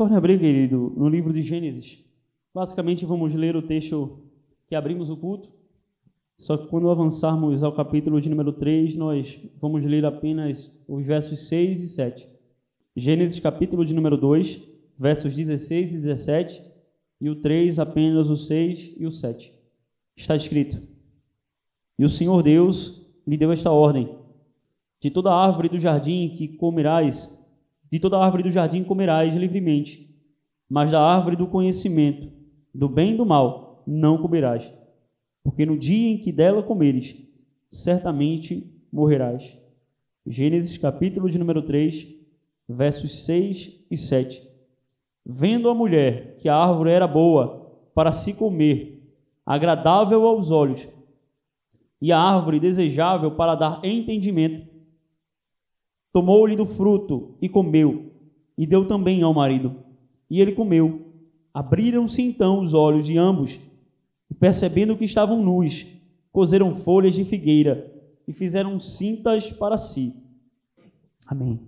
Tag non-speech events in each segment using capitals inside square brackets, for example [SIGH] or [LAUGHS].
Torne a abrir, querido, no livro de Gênesis. Basicamente, vamos ler o texto que abrimos o culto. Só que quando avançarmos ao capítulo de número 3, nós vamos ler apenas os versos 6 e 7. Gênesis, capítulo de número 2, versos 16 e 17, e o 3, apenas o 6 e o 7. Está escrito: E o Senhor Deus lhe deu esta ordem: De toda árvore do jardim que comerás, de toda árvore do jardim comerás livremente, mas da árvore do conhecimento, do bem e do mal, não comerás, porque no dia em que dela comeres, certamente morrerás. Gênesis capítulo de número 3, versos 6 e 7. Vendo a mulher que a árvore era boa para se comer, agradável aos olhos, e a árvore desejável para dar entendimento, tomou-lhe do fruto e comeu, e deu também ao marido. E ele comeu. Abriram-se então os olhos de ambos, e percebendo que estavam nus, cozeram folhas de figueira e fizeram cintas para si. Amém.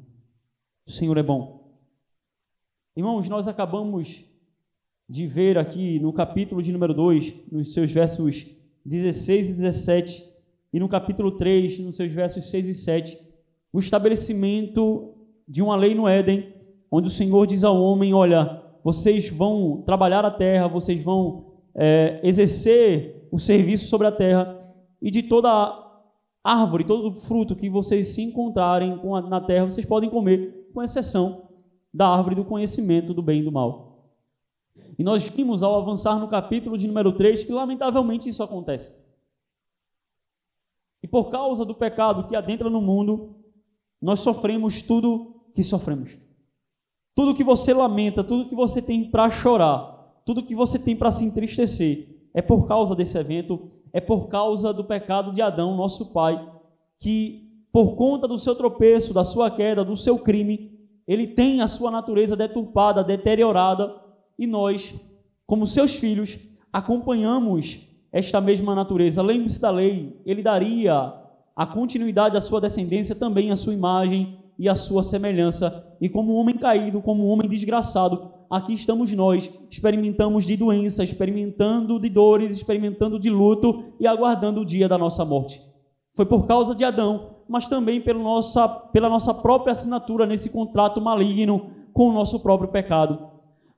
O Senhor é bom. Irmãos, nós acabamos de ver aqui no capítulo de número 2, nos seus versos 16 e 17, e no capítulo 3, nos seus versos 6 e 7, o estabelecimento de uma lei no Éden, onde o Senhor diz ao homem: Olha, vocês vão trabalhar a terra, vocês vão é, exercer o serviço sobre a terra, e de toda árvore, todo fruto que vocês se encontrarem na terra, vocês podem comer, com exceção da árvore do conhecimento do bem e do mal. E nós vimos ao avançar no capítulo de número 3 que, lamentavelmente, isso acontece. E por causa do pecado que adentra no mundo, nós sofremos tudo que sofremos. Tudo que você lamenta, tudo que você tem para chorar, tudo que você tem para se entristecer, é por causa desse evento, é por causa do pecado de Adão, nosso pai, que por conta do seu tropeço, da sua queda, do seu crime, ele tem a sua natureza deturpada, deteriorada, e nós, como seus filhos, acompanhamos esta mesma natureza. Lembre-se da lei, ele daria a continuidade da sua descendência, também a sua imagem e a sua semelhança. E como homem caído, como homem desgraçado, aqui estamos nós, experimentamos de doença, experimentando de dores, experimentando de luto e aguardando o dia da nossa morte. Foi por causa de Adão, mas também pela nossa, pela nossa própria assinatura nesse contrato maligno com o nosso próprio pecado.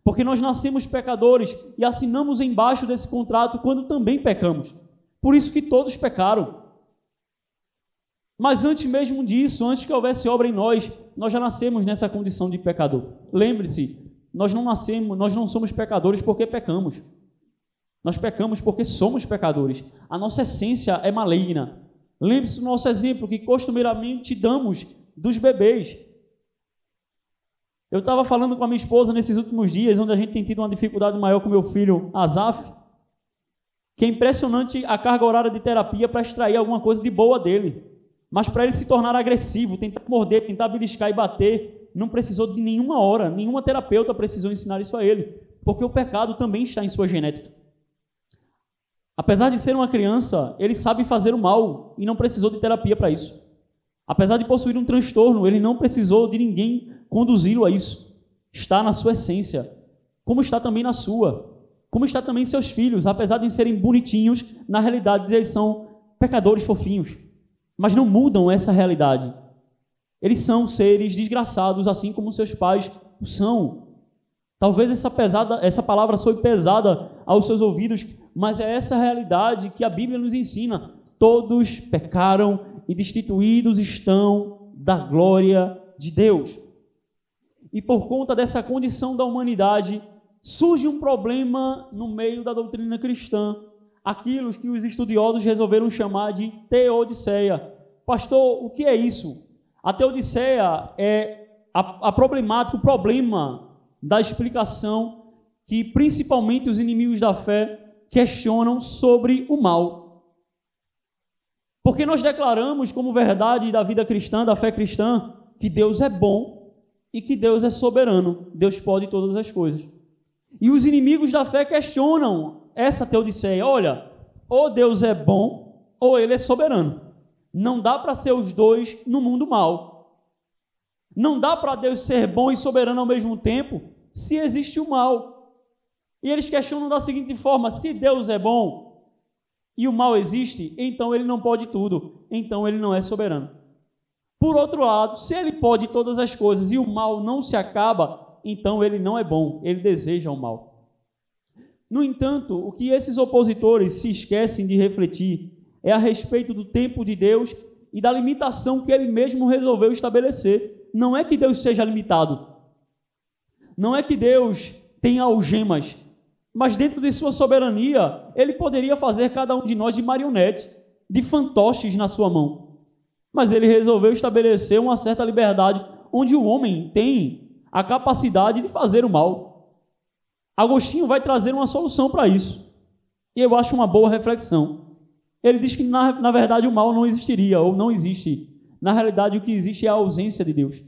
Porque nós nascemos pecadores e assinamos embaixo desse contrato quando também pecamos. Por isso que todos pecaram. Mas antes mesmo disso, antes que houvesse obra em nós, nós já nascemos nessa condição de pecador. Lembre-se, nós não nascemos, nós não somos pecadores porque pecamos. Nós pecamos porque somos pecadores. A nossa essência é maligna. Lembre-se do nosso exemplo que costumeiramente damos dos bebês. Eu estava falando com a minha esposa nesses últimos dias, onde a gente tem tido uma dificuldade maior com meu filho Azaf, que é impressionante a carga horária de terapia para extrair alguma coisa de boa dele. Mas para ele se tornar agressivo, tentar morder, tentar beliscar e bater, não precisou de nenhuma hora, nenhuma terapeuta precisou ensinar isso a ele, porque o pecado também está em sua genética. Apesar de ser uma criança, ele sabe fazer o mal e não precisou de terapia para isso. Apesar de possuir um transtorno, ele não precisou de ninguém conduzi-lo a isso. Está na sua essência, como está também na sua, como está também seus filhos, apesar de serem bonitinhos, na realidade eles são pecadores fofinhos mas não mudam essa realidade. Eles são seres desgraçados, assim como seus pais o são. Talvez essa, pesada, essa palavra soe pesada aos seus ouvidos, mas é essa realidade que a Bíblia nos ensina. Todos pecaram e destituídos estão da glória de Deus. E por conta dessa condição da humanidade, surge um problema no meio da doutrina cristã, aquilo que os estudiosos resolveram chamar de teodiceia. Pastor, o que é isso? A teodiceia é a, a problemática, o problema da explicação que principalmente os inimigos da fé questionam sobre o mal. Porque nós declaramos como verdade da vida cristã, da fé cristã, que Deus é bom e que Deus é soberano. Deus pode todas as coisas. E os inimigos da fé questionam essa teodiceia, olha, ou Deus é bom ou ele é soberano. Não dá para ser os dois no mundo mal. Não dá para Deus ser bom e soberano ao mesmo tempo, se existe o mal. E eles questionam da seguinte forma: se Deus é bom e o mal existe, então ele não pode tudo, então ele não é soberano. Por outro lado, se ele pode todas as coisas e o mal não se acaba, então ele não é bom, ele deseja o mal. No entanto, o que esses opositores se esquecem de refletir é a respeito do tempo de Deus e da limitação que ele mesmo resolveu estabelecer. Não é que Deus seja limitado. Não é que Deus tenha algemas, mas dentro de sua soberania, ele poderia fazer cada um de nós de marionete, de fantoches na sua mão. Mas ele resolveu estabelecer uma certa liberdade onde o homem tem a capacidade de fazer o mal. Agostinho vai trazer uma solução para isso. E eu acho uma boa reflexão. Ele diz que, na, na verdade, o mal não existiria ou não existe. Na realidade, o que existe é a ausência de Deus.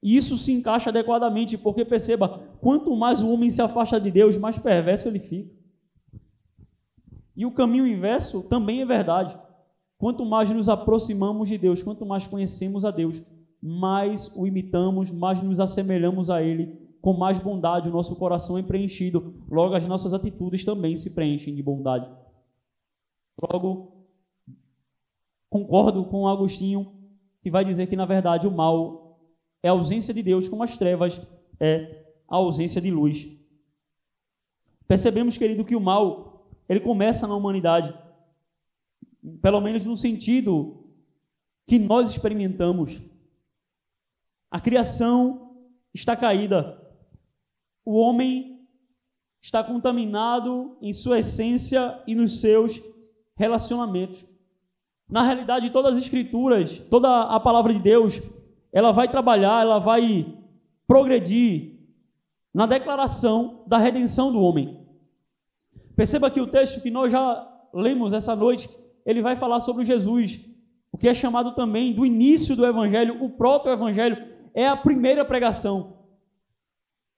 E isso se encaixa adequadamente, porque perceba, quanto mais o homem se afasta de Deus, mais perverso ele fica. E o caminho inverso também é verdade. Quanto mais nos aproximamos de Deus, quanto mais conhecemos a Deus, mais o imitamos, mais nos assemelhamos a Ele, com mais bondade o nosso coração é preenchido. Logo, as nossas atitudes também se preenchem de bondade. Logo, concordo com Agostinho, que vai dizer que, na verdade, o mal é a ausência de Deus, como as trevas é a ausência de luz. Percebemos, querido, que o mal ele começa na humanidade, pelo menos no sentido que nós experimentamos. A criação está caída. O homem está contaminado em sua essência e nos seus relacionamentos. Na realidade, todas as escrituras, toda a palavra de Deus, ela vai trabalhar, ela vai progredir na declaração da redenção do homem. Perceba que o texto que nós já lemos essa noite, ele vai falar sobre Jesus, o que é chamado também do início do evangelho, o proto-evangelho, é a primeira pregação.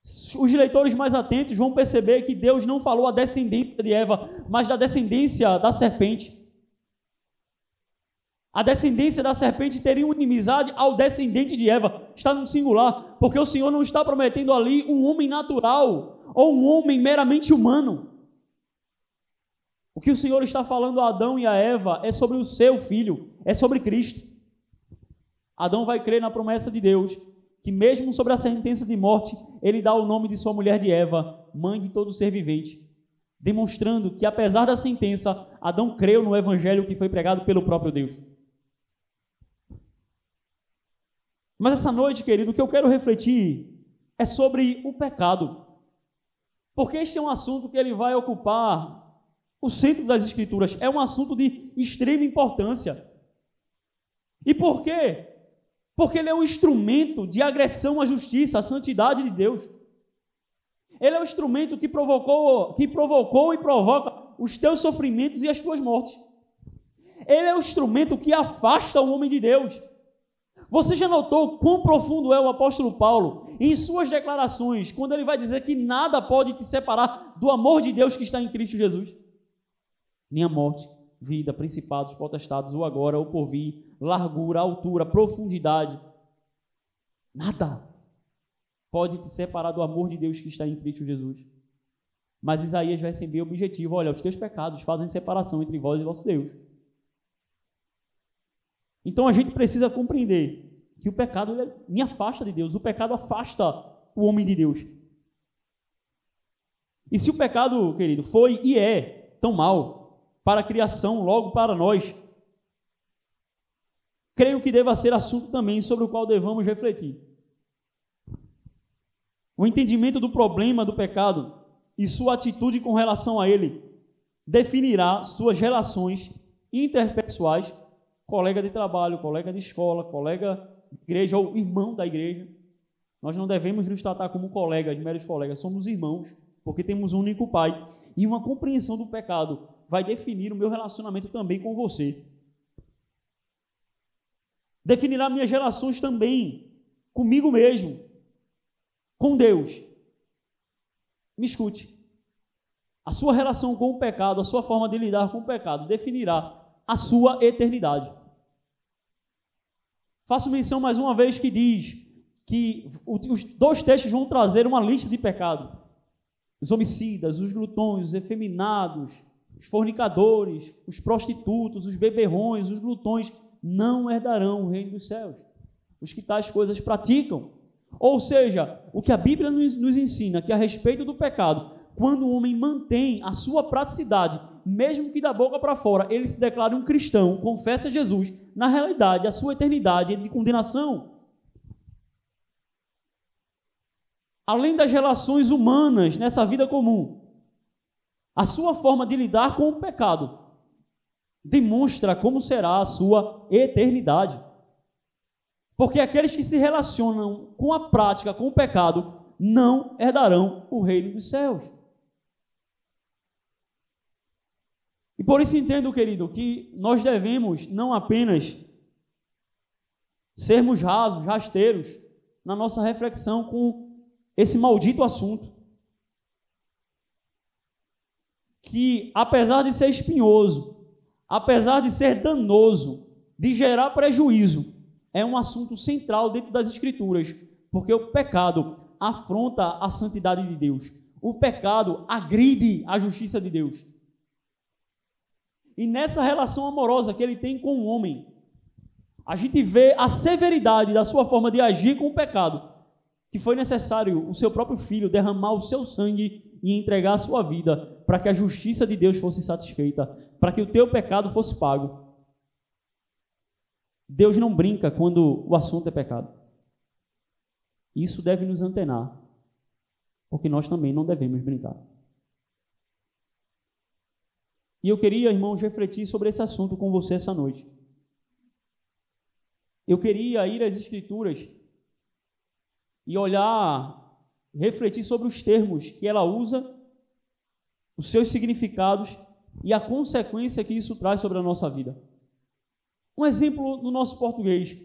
Os leitores mais atentos vão perceber que Deus não falou a descendência de Eva, mas da descendência da serpente. A descendência da serpente teria uma inimizade ao descendente de Eva. Está no singular, porque o Senhor não está prometendo ali um homem natural ou um homem meramente humano. O que o Senhor está falando a Adão e a Eva é sobre o seu filho, é sobre Cristo. Adão vai crer na promessa de Deus que mesmo sobre a sentença de morte, ele dá o nome de sua mulher de Eva, mãe de todo ser vivente, demonstrando que apesar da sentença, Adão creu no evangelho que foi pregado pelo próprio Deus. Mas essa noite, querido, o que eu quero refletir é sobre o pecado. Porque este é um assunto que ele vai ocupar o centro das escrituras, é um assunto de extrema importância. E por quê? Porque ele é um instrumento de agressão à justiça, à santidade de Deus. Ele é o instrumento que provocou, que provocou e provoca os teus sofrimentos e as tuas mortes. Ele é o instrumento que afasta o homem de Deus. Você já notou quão profundo é o apóstolo Paulo em suas declarações, quando ele vai dizer que nada pode te separar do amor de Deus que está em Cristo Jesus? Nem a morte, vida, principados, potestados, o agora, o porvir, largura, altura, profundidade. Nada pode te separar do amor de Deus que está em Cristo Jesus. Mas Isaías vai ser bem objetivo: olha, os teus pecados fazem separação entre vós e vosso Deus. Então a gente precisa compreender que o pecado me afasta de Deus, o pecado afasta o homem de Deus. E se o pecado, querido, foi e é tão mal para a criação, logo para nós, creio que deva ser assunto também sobre o qual devamos refletir. O entendimento do problema do pecado e sua atitude com relação a ele definirá suas relações interpessoais, colega de trabalho, colega de escola, colega de igreja ou irmão da igreja. Nós não devemos nos tratar como colegas, meros colegas, somos irmãos, porque temos um único Pai. E uma compreensão do pecado vai definir o meu relacionamento também com você definirá minhas relações também comigo mesmo, com Deus. Me escute. A sua relação com o pecado, a sua forma de lidar com o pecado, definirá a sua eternidade. Faço menção mais uma vez que diz que os dois textos vão trazer uma lista de pecado. Os homicidas, os glutões, os efeminados, os fornicadores, os prostitutos, os beberrões, os glutões não herdarão o reino dos céus. Os que tais coisas praticam. Ou seja, o que a Bíblia nos, nos ensina que a respeito do pecado, quando o homem mantém a sua praticidade, mesmo que da boca para fora ele se declare um cristão, confessa Jesus, na realidade a sua eternidade é de condenação. Além das relações humanas nessa vida comum, a sua forma de lidar com o pecado demonstra como será a sua eternidade. Porque aqueles que se relacionam com a prática, com o pecado, não herdarão o reino dos céus. E por isso entendo, querido, que nós devemos não apenas sermos rasos, rasteiros na nossa reflexão com esse maldito assunto. Que apesar de ser espinhoso, apesar de ser danoso, de gerar prejuízo, é um assunto central dentro das Escrituras, porque o pecado afronta a santidade de Deus, o pecado agride a justiça de Deus. E nessa relação amorosa que ele tem com o homem, a gente vê a severidade da sua forma de agir com o pecado, que foi necessário o seu próprio filho derramar o seu sangue e entregar a sua vida para que a justiça de Deus fosse satisfeita, para que o teu pecado fosse pago. Deus não brinca quando o assunto é pecado. Isso deve nos antenar, porque nós também não devemos brincar. E eu queria, irmãos, refletir sobre esse assunto com você essa noite. Eu queria ir às Escrituras e olhar, refletir sobre os termos que ela usa, os seus significados e a consequência que isso traz sobre a nossa vida. Um exemplo no nosso português.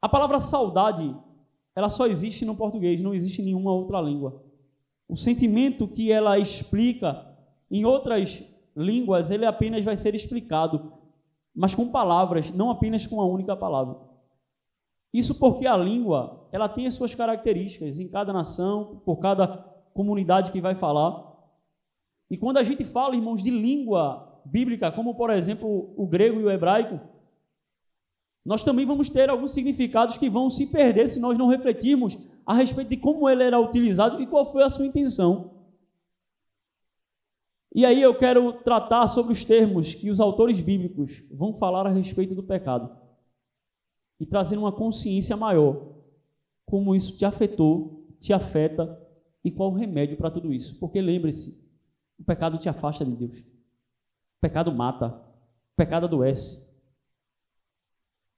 A palavra saudade, ela só existe no português, não existe em nenhuma outra língua. O sentimento que ela explica em outras línguas, ele apenas vai ser explicado, mas com palavras, não apenas com uma única palavra. Isso porque a língua, ela tem as suas características em cada nação, por cada comunidade que vai falar. E quando a gente fala, irmãos, de língua bíblica, como por exemplo o grego e o hebraico, nós também vamos ter alguns significados que vão se perder se nós não refletirmos a respeito de como ele era utilizado e qual foi a sua intenção. E aí eu quero tratar sobre os termos que os autores bíblicos vão falar a respeito do pecado e trazer uma consciência maior como isso te afetou, te afeta e qual o remédio para tudo isso. Porque lembre-se, o pecado te afasta de Deus. O pecado mata. O pecado adoece.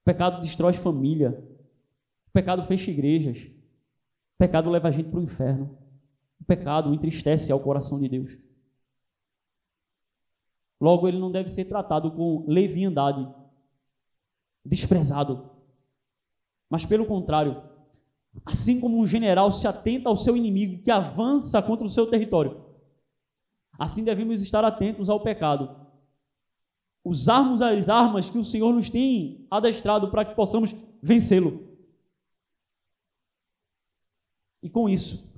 O pecado destrói família. O pecado fecha igrejas. O pecado leva a gente para o inferno. O pecado entristece ao coração de Deus. Logo, ele não deve ser tratado com leviandade, desprezado. Mas, pelo contrário, assim como um general se atenta ao seu inimigo que avança contra o seu território, assim devemos estar atentos ao pecado usarmos as armas que o Senhor nos tem adestrado para que possamos vencê-lo. E com isso,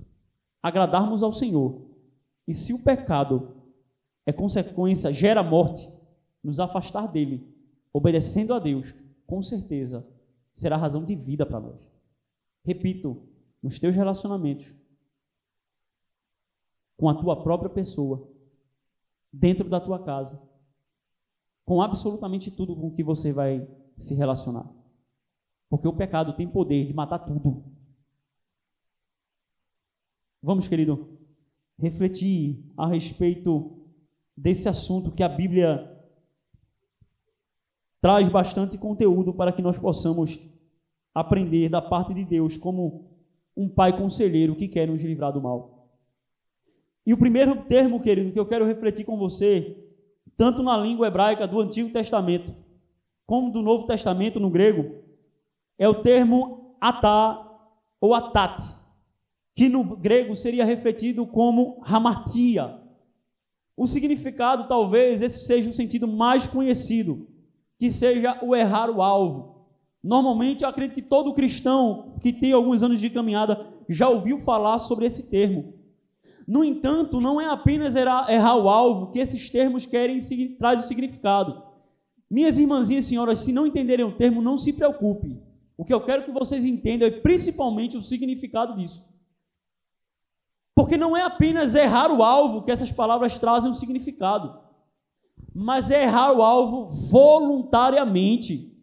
agradarmos ao Senhor. E se o pecado é consequência, gera morte, nos afastar dele, obedecendo a Deus, com certeza será razão de vida para nós. Repito, nos teus relacionamentos, com a tua própria pessoa, dentro da tua casa, com absolutamente tudo com que você vai se relacionar. Porque o pecado tem poder de matar tudo. Vamos, querido, refletir a respeito desse assunto que a Bíblia traz bastante conteúdo para que nós possamos aprender da parte de Deus como um pai conselheiro que quer nos livrar do mal. E o primeiro termo, querido, que eu quero refletir com você tanto na língua hebraica do Antigo Testamento, como do Novo Testamento no grego, é o termo atá ou atat, que no grego seria refletido como hamartia. O significado, talvez, esse seja o sentido mais conhecido, que seja o errar o alvo. Normalmente, eu acredito que todo cristão que tem alguns anos de caminhada já ouviu falar sobre esse termo. No entanto, não é apenas errar, errar o alvo que esses termos querem traz o significado. Minhas irmãzinhas e senhoras, se não entenderem o termo, não se preocupe. O que eu quero que vocês entendam é principalmente o significado disso. Porque não é apenas errar o alvo que essas palavras trazem um significado, mas é errar o alvo voluntariamente.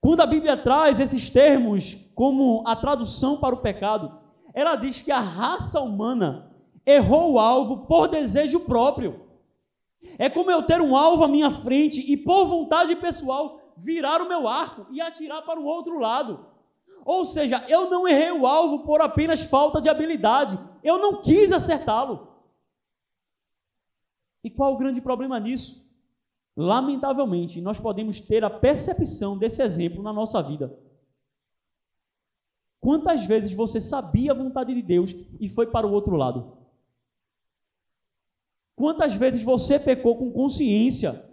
Quando a Bíblia traz esses termos como a tradução para o pecado, ela diz que a raça humana errou o alvo por desejo próprio. É como eu ter um alvo à minha frente e, por vontade pessoal, virar o meu arco e atirar para o outro lado. Ou seja, eu não errei o alvo por apenas falta de habilidade, eu não quis acertá-lo. E qual o grande problema nisso? Lamentavelmente, nós podemos ter a percepção desse exemplo na nossa vida. Quantas vezes você sabia a vontade de Deus e foi para o outro lado? Quantas vezes você pecou com consciência?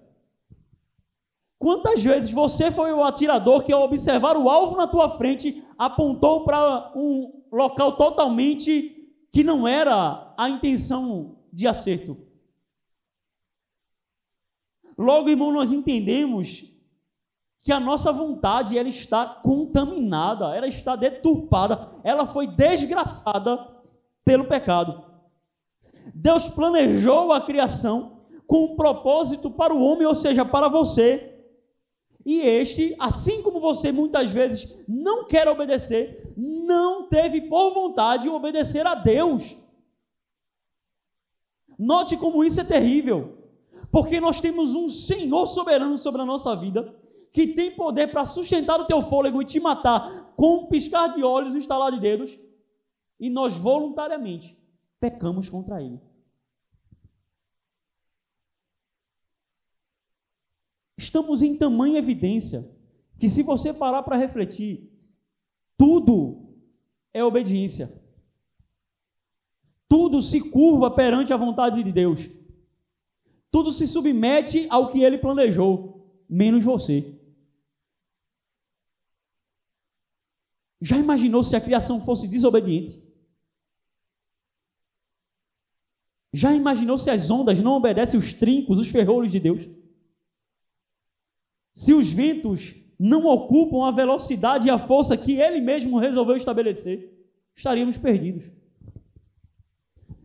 Quantas vezes você foi o atirador que, ao observar o alvo na tua frente, apontou para um local totalmente que não era a intenção de acerto? Logo, irmão, nós entendemos que a nossa vontade ela está contaminada, ela está deturpada, ela foi desgraçada pelo pecado. Deus planejou a criação com um propósito para o homem, ou seja, para você. E este, assim como você muitas vezes não quer obedecer, não teve por vontade obedecer a Deus. Note como isso é terrível. Porque nós temos um Senhor soberano sobre a nossa vida, que tem poder para sustentar o teu fôlego e te matar com um piscar de olhos, um estalar de dedos, e nós voluntariamente pecamos contra ele. Estamos em tamanha evidência que, se você parar para refletir, tudo é obediência. Tudo se curva perante a vontade de Deus. Tudo se submete ao que ele planejou, menos você. Já imaginou se a criação fosse desobediente? Já imaginou se as ondas não obedecem os trincos, os ferrolhos de Deus? Se os ventos não ocupam a velocidade e a força que ele mesmo resolveu estabelecer, estaríamos perdidos.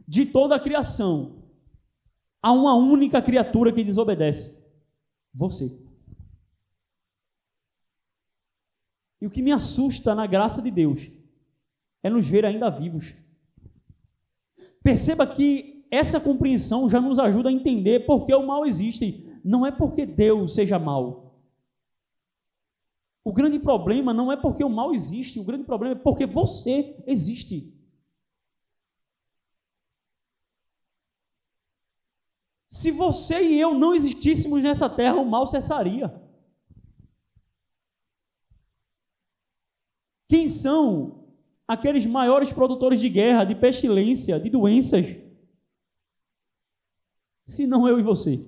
De toda a criação, Há uma única criatura que desobedece: você. E o que me assusta na graça de Deus é nos ver ainda vivos. Perceba que essa compreensão já nos ajuda a entender por que o mal existe. Não é porque Deus seja mal. O grande problema não é porque o mal existe, o grande problema é porque você existe. Se você e eu não existíssemos nessa terra, o mal cessaria. Quem são aqueles maiores produtores de guerra, de pestilência, de doenças? Se não eu e você.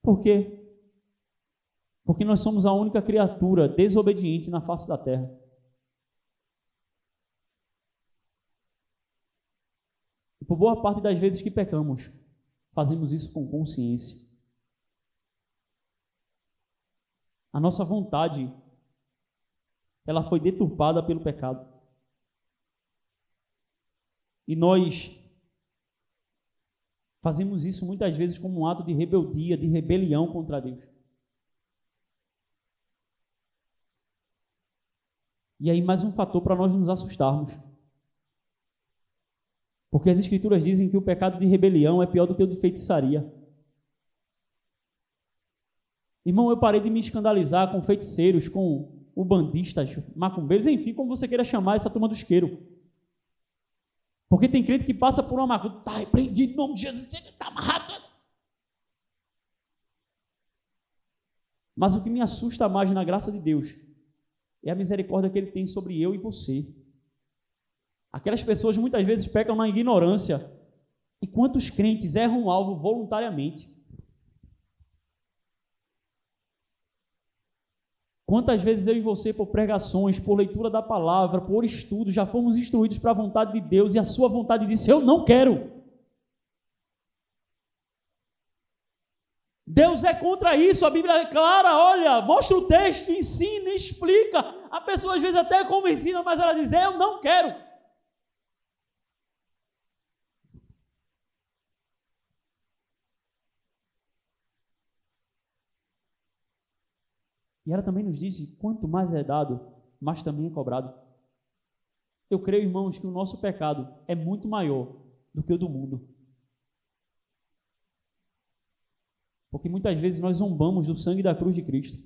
Por quê? Porque nós somos a única criatura desobediente na face da terra. Por boa parte das vezes que pecamos, fazemos isso com consciência. A nossa vontade, ela foi deturpada pelo pecado. E nós fazemos isso muitas vezes como um ato de rebeldia, de rebelião contra Deus. E aí, mais um fator para nós nos assustarmos. Porque as Escrituras dizem que o pecado de rebelião é pior do que o de feitiçaria. Irmão, eu parei de me escandalizar com feiticeiros, com ubandistas, macumbeiros, enfim, como você queira chamar essa turma do isqueiro. Porque tem crente que passa por uma macumba, está repreendido em nome de Jesus, está amarrado. Mas o que me assusta mais na graça de Deus é a misericórdia que Ele tem sobre eu e você. Aquelas pessoas muitas vezes pecam na ignorância. E quantos crentes erram o alvo voluntariamente? Quantas vezes eu e você, por pregações, por leitura da palavra, por estudo, já fomos instruídos para a vontade de Deus e a sua vontade disse: Eu não quero. Deus é contra isso, a Bíblia é clara, olha, mostra o texto, ensina, explica. A pessoa às vezes até é convencida, mas ela diz: Eu não quero. E ela também nos diz quanto mais é dado, mais também é cobrado. Eu creio, irmãos, que o nosso pecado é muito maior do que o do mundo. Porque muitas vezes nós zombamos do sangue da cruz de Cristo.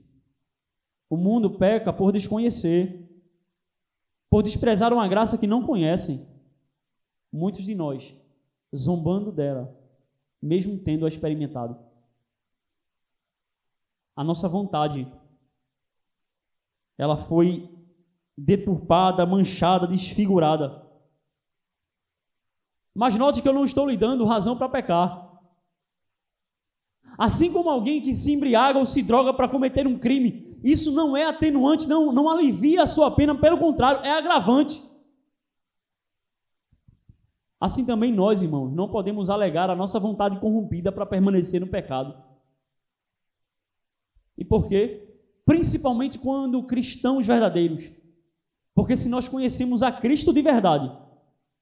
O mundo peca por desconhecer, por desprezar uma graça que não conhecem. Muitos de nós zombando dela, mesmo tendo-a experimentado. A nossa vontade ela foi deturpada, manchada, desfigurada. Mas note que eu não estou lhe dando razão para pecar. Assim como alguém que se embriaga ou se droga para cometer um crime, isso não é atenuante, não, não alivia a sua pena, pelo contrário, é agravante. Assim também nós, irmãos, não podemos alegar a nossa vontade corrompida para permanecer no pecado. E por quê? Principalmente quando cristãos verdadeiros. Porque se nós conhecemos a Cristo de verdade,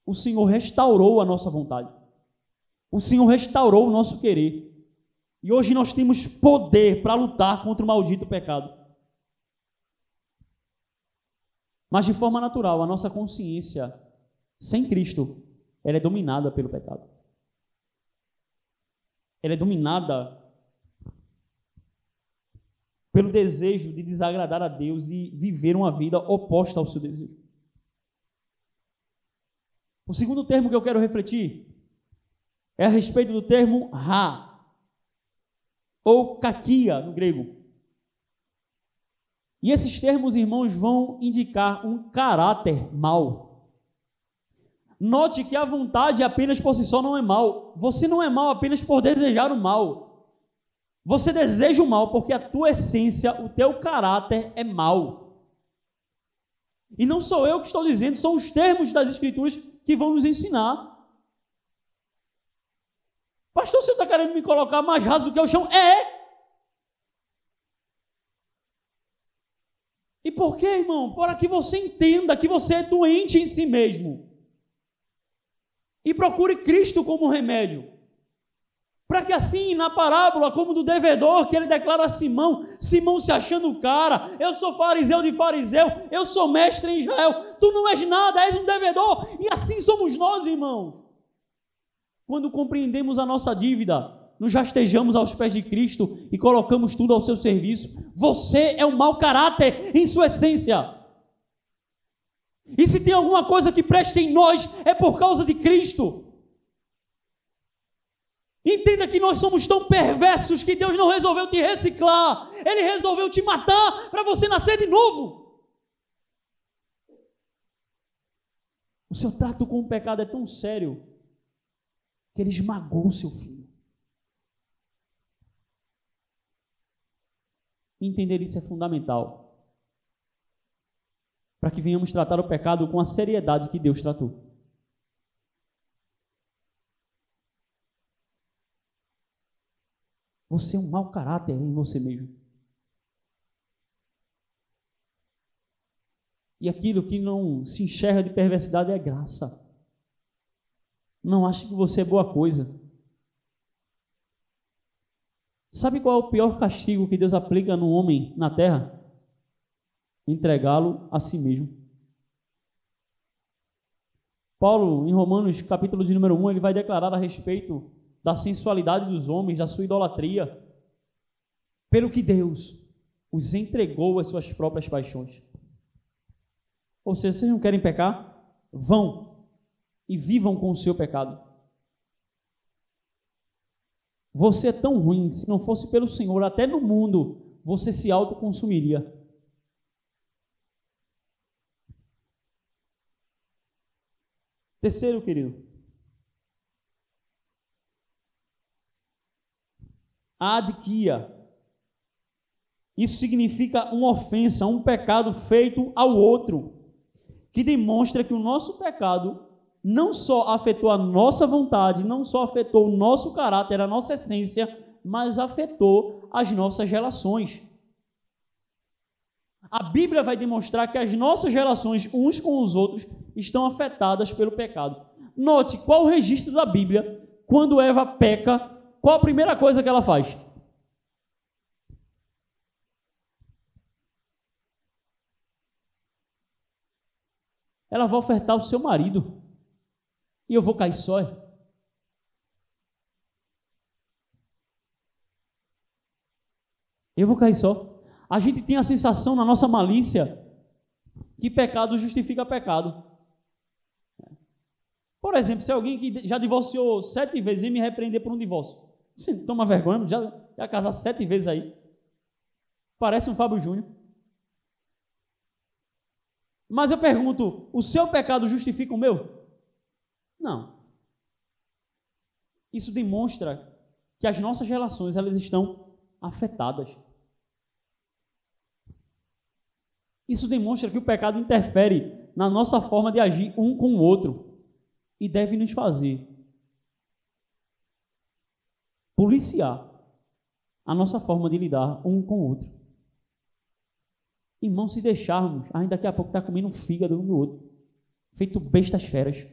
o Senhor restaurou a nossa vontade. O Senhor restaurou o nosso querer. E hoje nós temos poder para lutar contra o maldito pecado. Mas de forma natural, a nossa consciência sem Cristo, ela é dominada pelo pecado. Ela é dominada pelo desejo de desagradar a Deus e viver uma vida oposta ao seu desejo. O segundo termo que eu quero refletir é a respeito do termo ra, ou kakia no grego. E esses termos, irmãos, vão indicar um caráter mau. Note que a vontade apenas por si só não é mal. Você não é mal apenas por desejar o mal. Você deseja o mal porque a tua essência, o teu caráter é mal. E não sou eu que estou dizendo, são os termos das Escrituras que vão nos ensinar. Pastor, você está querendo me colocar mais raso do que o chão? É! E por quê, irmão? Para que você entenda que você é doente em si mesmo. E procure Cristo como remédio. Para que assim, na parábola, como do devedor, que ele declara a Simão, Simão se achando o cara, eu sou fariseu de fariseu, eu sou mestre em Israel, tu não és nada, és um devedor, e assim somos nós, irmãos. Quando compreendemos a nossa dívida, nos rastejamos aos pés de Cristo e colocamos tudo ao seu serviço. Você é um mau caráter em sua essência. E se tem alguma coisa que preste em nós, é por causa de Cristo. Entenda que nós somos tão perversos que Deus não resolveu te reciclar, Ele resolveu te matar para você nascer de novo. O seu trato com o pecado é tão sério que ele esmagou o seu filho. Entender isso é fundamental para que venhamos tratar o pecado com a seriedade que Deus tratou. Você é um mau caráter em você mesmo. E aquilo que não se enxerga de perversidade é graça. Não ache que você é boa coisa. Sabe qual é o pior castigo que Deus aplica no homem na terra? Entregá-lo a si mesmo. Paulo, em Romanos, capítulo de número 1, ele vai declarar a respeito da sensualidade dos homens, da sua idolatria, pelo que Deus os entregou às suas próprias paixões. Ou seja, vocês não querem pecar? Vão e vivam com o seu pecado. Você é tão ruim, se não fosse pelo Senhor, até no mundo, você se autoconsumiria. Terceiro, querido, adquia. Isso significa uma ofensa, um pecado feito ao outro, que demonstra que o nosso pecado não só afetou a nossa vontade, não só afetou o nosso caráter, a nossa essência, mas afetou as nossas relações. A Bíblia vai demonstrar que as nossas relações uns com os outros estão afetadas pelo pecado. Note qual o registro da Bíblia quando Eva peca, qual a primeira coisa que ela faz? Ela vai ofertar o seu marido. E eu vou cair só. Eu vou cair só. A gente tem a sensação na nossa malícia que pecado justifica pecado. Por exemplo, se alguém que já divorciou sete vezes e me repreender por um divórcio, toma vergonha, já, já casar sete vezes aí. Parece um Fábio Júnior. Mas eu pergunto: o seu pecado justifica o meu? Não. Isso demonstra que as nossas relações elas estão afetadas. Isso demonstra que o pecado interfere na nossa forma de agir um com o outro e deve nos fazer policiar a nossa forma de lidar um com o outro. Irmão, se deixarmos, ainda daqui a pouco está comendo um fígado um do outro, feito bestas feras.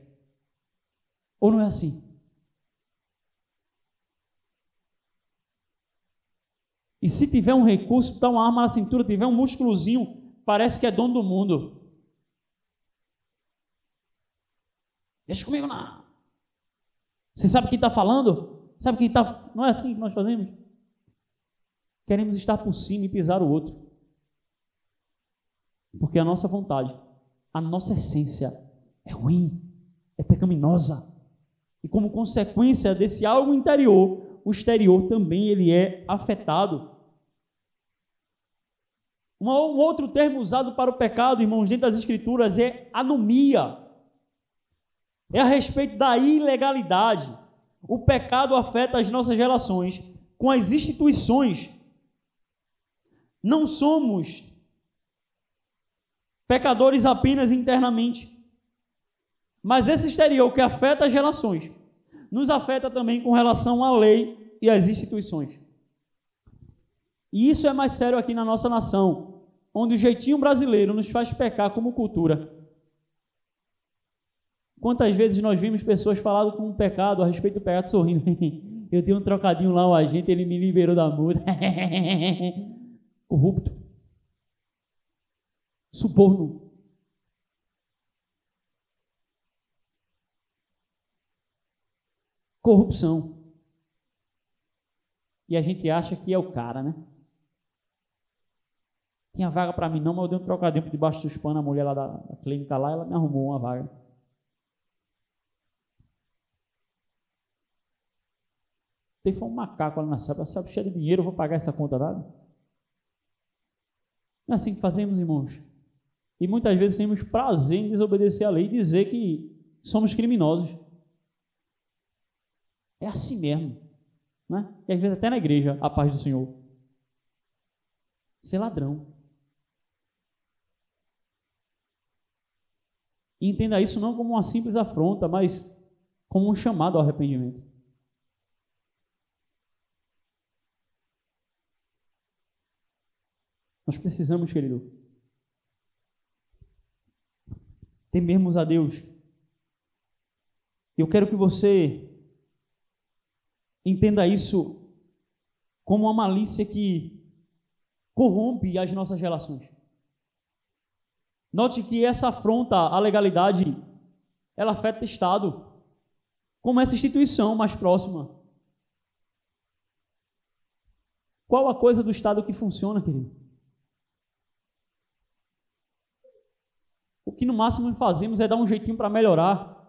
Ou não é assim? E se tiver um recurso, botar uma arma na cintura, tiver um músculozinho parece que é dono do mundo. Deixa comigo não. Você sabe quem está falando? Sabe quem está. Não é assim que nós fazemos? Queremos estar por cima e pisar o outro. Porque a nossa vontade, a nossa essência é ruim, é pecaminosa. E como consequência desse algo interior, o exterior também ele é afetado. Um outro termo usado para o pecado, irmãos, dentro das Escrituras é anomia. É a respeito da ilegalidade. O pecado afeta as nossas relações com as instituições. Não somos pecadores apenas internamente. Mas esse exterior que afeta as relações, nos afeta também com relação à lei e às instituições. E isso é mais sério aqui na nossa nação, onde o jeitinho brasileiro nos faz pecar como cultura. Quantas vezes nós vimos pessoas falando com um pecado a respeito do pecado sorrindo? [LAUGHS] Eu dei um trocadinho lá, o agente, ele me liberou da multa. [LAUGHS] Corrupto. Suborno. Corrupção. E a gente acha que é o cara, né? Tinha vaga para mim não, mas eu dei um trocadinho por debaixo dos panos, a mulher lá da, da clínica lá, ela me arrumou uma vaga. Tem foi um macaco lá na sala, sabe, cheio de dinheiro, eu vou pagar essa conta nada? Não é assim que fazemos, irmãos. E muitas vezes temos prazer em desobedecer a lei e dizer que somos criminosos. É assim mesmo. Né? E às vezes até na igreja, a paz do Senhor. Ser ladrão. E entenda isso não como uma simples afronta, mas como um chamado ao arrependimento. Nós precisamos, querido, temermos a Deus. Eu quero que você entenda isso como uma malícia que corrompe as nossas relações. Note que essa afronta à legalidade, ela afeta o Estado, como essa instituição mais próxima. Qual a coisa do Estado que funciona, querido? Que no máximo fazemos é dar um jeitinho para melhorar.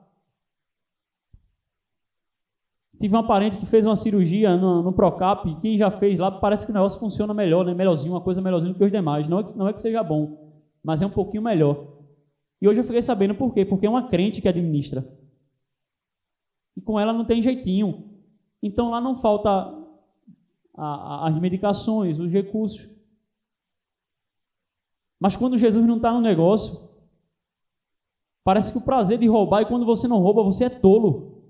Tive uma parente que fez uma cirurgia no, no Procap, quem já fez lá, parece que o negócio funciona melhor, né? Melhorzinho, uma coisa melhorzinha do que os demais. Não é que, não é que seja bom, mas é um pouquinho melhor. E hoje eu fiquei sabendo por quê? Porque é uma crente que administra. E com ela não tem jeitinho. Então lá não falta a, a, as medicações, os recursos. Mas quando Jesus não está no negócio, parece que o prazer de roubar, e quando você não rouba, você é tolo.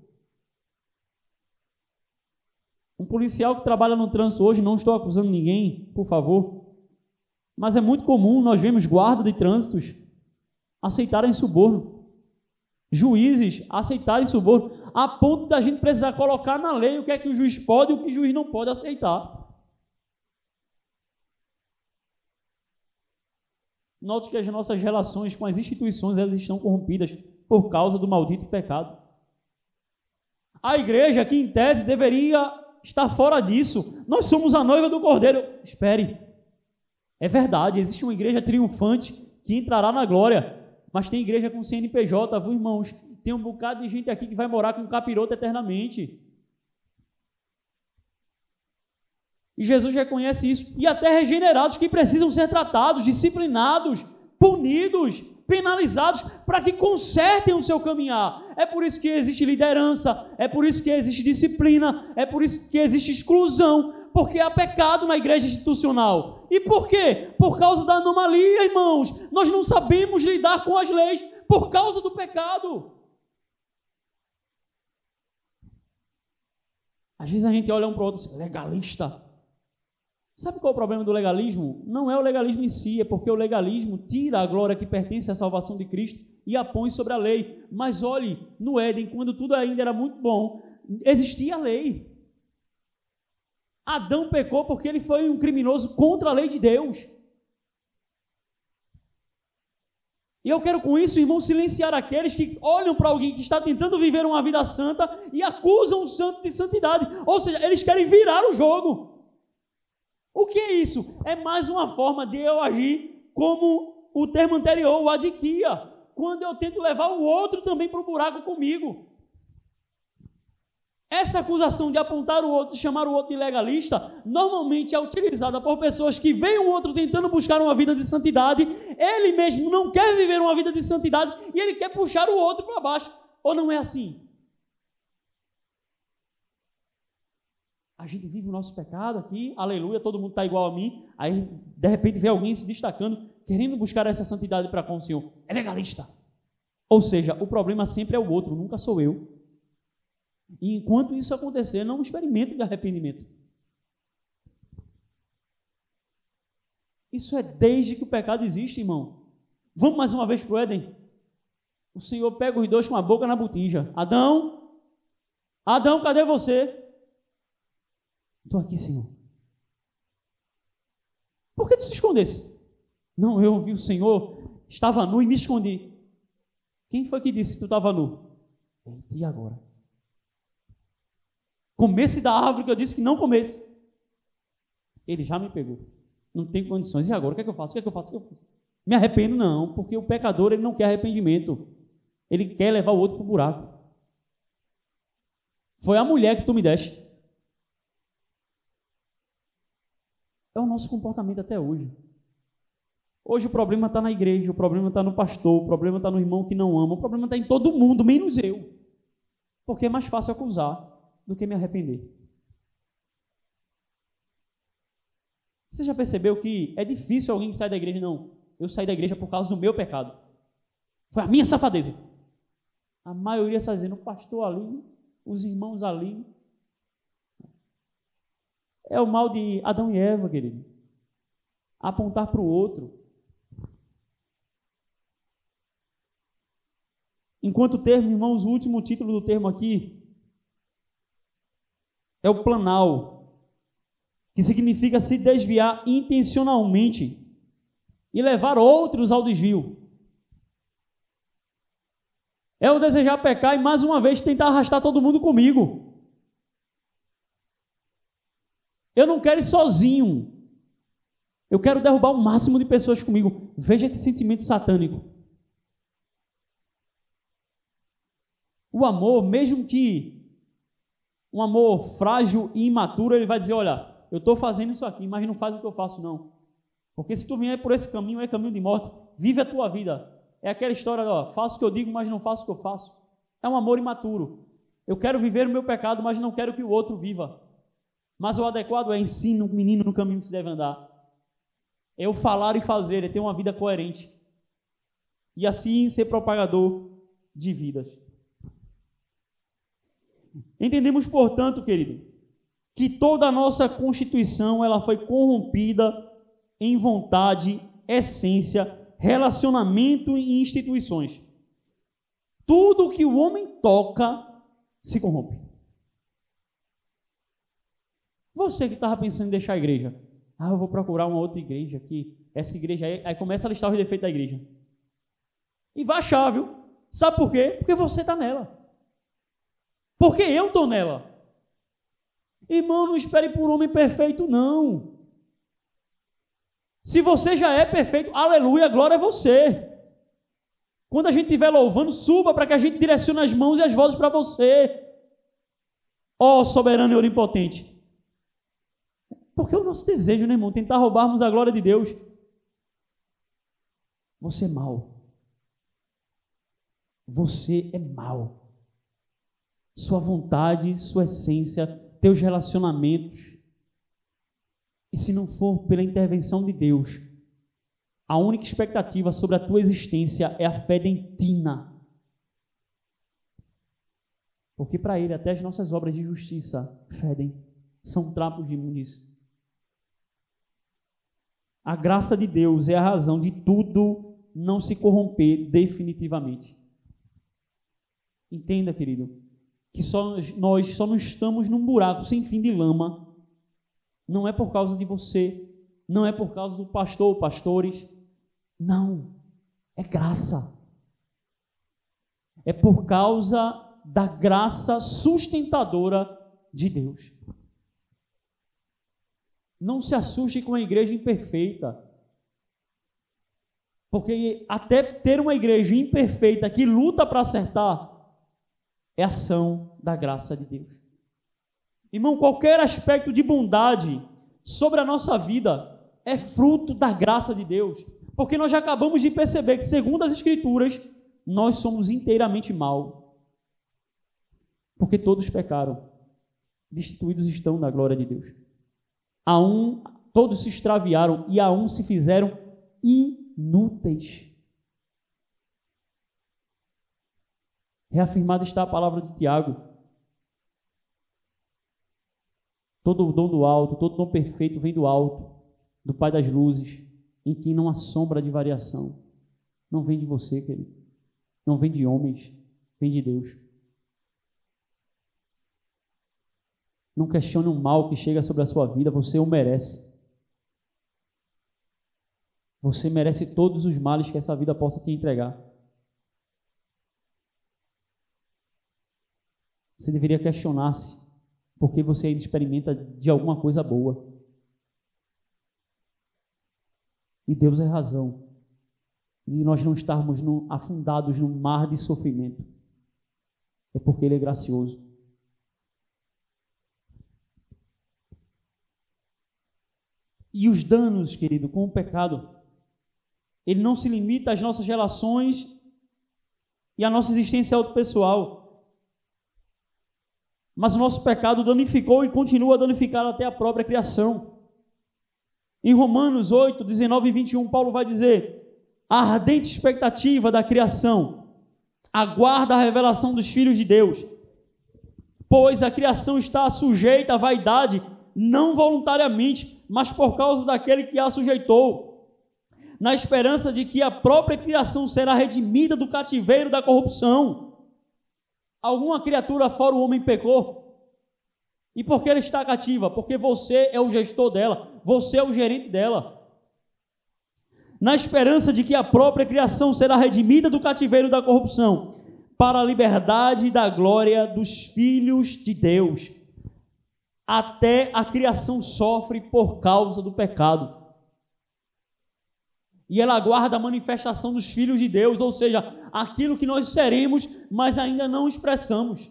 Um policial que trabalha no trânsito hoje, não estou acusando ninguém, por favor, mas é muito comum nós vemos guarda de trânsitos aceitarem suborno, juízes aceitarem suborno, a ponto da gente precisar colocar na lei o que é que o juiz pode e o que o juiz não pode aceitar. Note que as nossas relações com as instituições elas estão corrompidas por causa do maldito pecado. A igreja, que em tese deveria estar fora disso, nós somos a noiva do cordeiro. Espere, é verdade, existe uma igreja triunfante que entrará na glória, mas tem igreja com CNPJ, viu, irmãos? Tem um bocado de gente aqui que vai morar com capiroto eternamente. E Jesus reconhece isso. E até regenerados que precisam ser tratados, disciplinados, punidos, penalizados, para que consertem o seu caminhar. É por isso que existe liderança, é por isso que existe disciplina, é por isso que existe exclusão, porque há pecado na igreja institucional. E por quê? Por causa da anomalia, irmãos. Nós não sabemos lidar com as leis por causa do pecado. Às vezes a gente olha um para o outro assim, legalista. Sabe qual é o problema do legalismo? Não é o legalismo em si, é porque o legalismo tira a glória que pertence à salvação de Cristo e a põe sobre a lei. Mas olhe, no Éden, quando tudo ainda era muito bom, existia a lei. Adão pecou porque ele foi um criminoso contra a lei de Deus. E eu quero com isso, irmão, silenciar aqueles que olham para alguém que está tentando viver uma vida santa e acusam o santo de santidade. Ou seja, eles querem virar o jogo. O que é isso? É mais uma forma de eu agir como o termo anterior, o adquia. Quando eu tento levar o outro também para o buraco comigo. Essa acusação de apontar o outro, de chamar o outro de legalista, normalmente é utilizada por pessoas que veem o outro tentando buscar uma vida de santidade, ele mesmo não quer viver uma vida de santidade e ele quer puxar o outro para baixo. Ou não é assim? A gente vive o nosso pecado aqui, aleluia, todo mundo está igual a mim, aí de repente vê alguém se destacando, querendo buscar essa santidade para com o Senhor. É legalista. Ou seja, o problema sempre é o outro, nunca sou eu. E enquanto isso acontecer, não experimente de arrependimento. Isso é desde que o pecado existe, irmão. Vamos mais uma vez para o Éden. O Senhor pega os dois com a boca na botija. Adão, Adão, cadê você? Estou aqui, Senhor. Por que tu se escondesse? Não, eu ouvi o Senhor, estava nu e me escondi. Quem foi que disse que tu estava nu? E agora? Comesse da árvore que eu disse que não comesse. Ele já me pegou. Não tem condições. E agora? O que é que eu faço? O que é que eu faço? O que eu faço? Me arrependo, não, porque o pecador ele não quer arrependimento. Ele quer levar o outro para o buraco. Foi a mulher que tu me deste. É o nosso comportamento até hoje. Hoje o problema está na igreja, o problema está no pastor, o problema está no irmão que não ama, o problema está em todo mundo, menos eu. Porque é mais fácil acusar do que me arrepender. Você já percebeu que é difícil alguém que sai da igreja? Não, eu saí da igreja por causa do meu pecado. Foi a minha safadeza. A maioria está dizendo, o pastor ali, os irmãos ali. É o mal de Adão e Eva, querido. Apontar para o outro. Enquanto o termo, irmãos, o último título do termo aqui é o planal, que significa se desviar intencionalmente e levar outros ao desvio. É o desejar pecar e mais uma vez tentar arrastar todo mundo comigo. Eu não quero ir sozinho. Eu quero derrubar o máximo de pessoas comigo. Veja que sentimento satânico. O amor, mesmo que um amor frágil e imaturo, ele vai dizer: Olha, eu estou fazendo isso aqui, mas não faz o que eu faço, não. Porque se tu vier por esse caminho, é caminho de morte. Vive a tua vida. É aquela história: ó, faço o que eu digo, mas não faço o que eu faço. É um amor imaturo. Eu quero viver o meu pecado, mas não quero que o outro viva. Mas o adequado é ensino o menino no caminho que se deve andar. É o falar e fazer, é ter uma vida coerente. E assim ser propagador de vidas. Entendemos, portanto, querido, que toda a nossa constituição ela foi corrompida em vontade, essência, relacionamento e instituições. Tudo que o homem toca se corrompe. Você que estava pensando em deixar a igreja, ah, eu vou procurar uma outra igreja aqui, essa igreja aí, aí começa a listar os defeitos da igreja. E vai achar, viu? Sabe por quê? Porque você está nela. Porque eu estou nela. Irmão, não espere por homem perfeito, não. Se você já é perfeito, aleluia, glória a você. Quando a gente estiver louvando, suba para que a gente direcione as mãos e as vozes para você. Ó oh, soberano e onipotente. Porque o nosso desejo, né, irmão? Tentar roubarmos a glória de Deus. Você é mau. Você é mau. Sua vontade, sua essência, teus relacionamentos. E se não for pela intervenção de Deus, a única expectativa sobre a tua existência é a fé dentina. Porque para Ele, até as nossas obras de justiça fedem, são trapos de imundice. A graça de Deus é a razão de tudo não se corromper definitivamente. Entenda, querido, que só, nós só não estamos num buraco sem fim de lama. Não é por causa de você, não é por causa do pastor ou pastores. Não, é graça. É por causa da graça sustentadora de Deus. Não se assuste com a igreja imperfeita. Porque até ter uma igreja imperfeita que luta para acertar, é ação da graça de Deus. Irmão, qualquer aspecto de bondade sobre a nossa vida é fruto da graça de Deus, porque nós já acabamos de perceber que, segundo as Escrituras, nós somos inteiramente mal, porque todos pecaram, destituídos estão da glória de Deus. A um, todos se extraviaram e a um se fizeram inúteis. Reafirmada está a palavra de Tiago. Todo o dom do alto, todo dom perfeito vem do alto, do Pai das luzes, em quem não há sombra de variação. Não vem de você, querido. Não vem de homens, vem de Deus. Não questione o mal que chega sobre a sua vida, você o merece. Você merece todos os males que essa vida possa te entregar. Você deveria questionar-se porque você ainda experimenta de alguma coisa boa. E Deus é razão de nós não estarmos no, afundados num mar de sofrimento. É porque Ele é gracioso. E os danos, querido, com o pecado, ele não se limita às nossas relações e à nossa existência autopessoal. Mas o nosso pecado danificou e continua a danificar até a própria criação. Em Romanos 8, 19 e 21, Paulo vai dizer: a ardente expectativa da criação aguarda a revelação dos filhos de Deus, pois a criação está sujeita à vaidade, não voluntariamente, mas por causa daquele que a sujeitou, na esperança de que a própria criação será redimida do cativeiro da corrupção Alguma criatura fora o homem pecou. E por que ela está cativa? Porque você é o gestor dela, você é o gerente dela. Na esperança de que a própria criação será redimida do cativeiro da corrupção, para a liberdade e da glória dos filhos de Deus. Até a criação sofre por causa do pecado e ela aguarda a manifestação dos filhos de Deus, ou seja, aquilo que nós seremos, mas ainda não expressamos.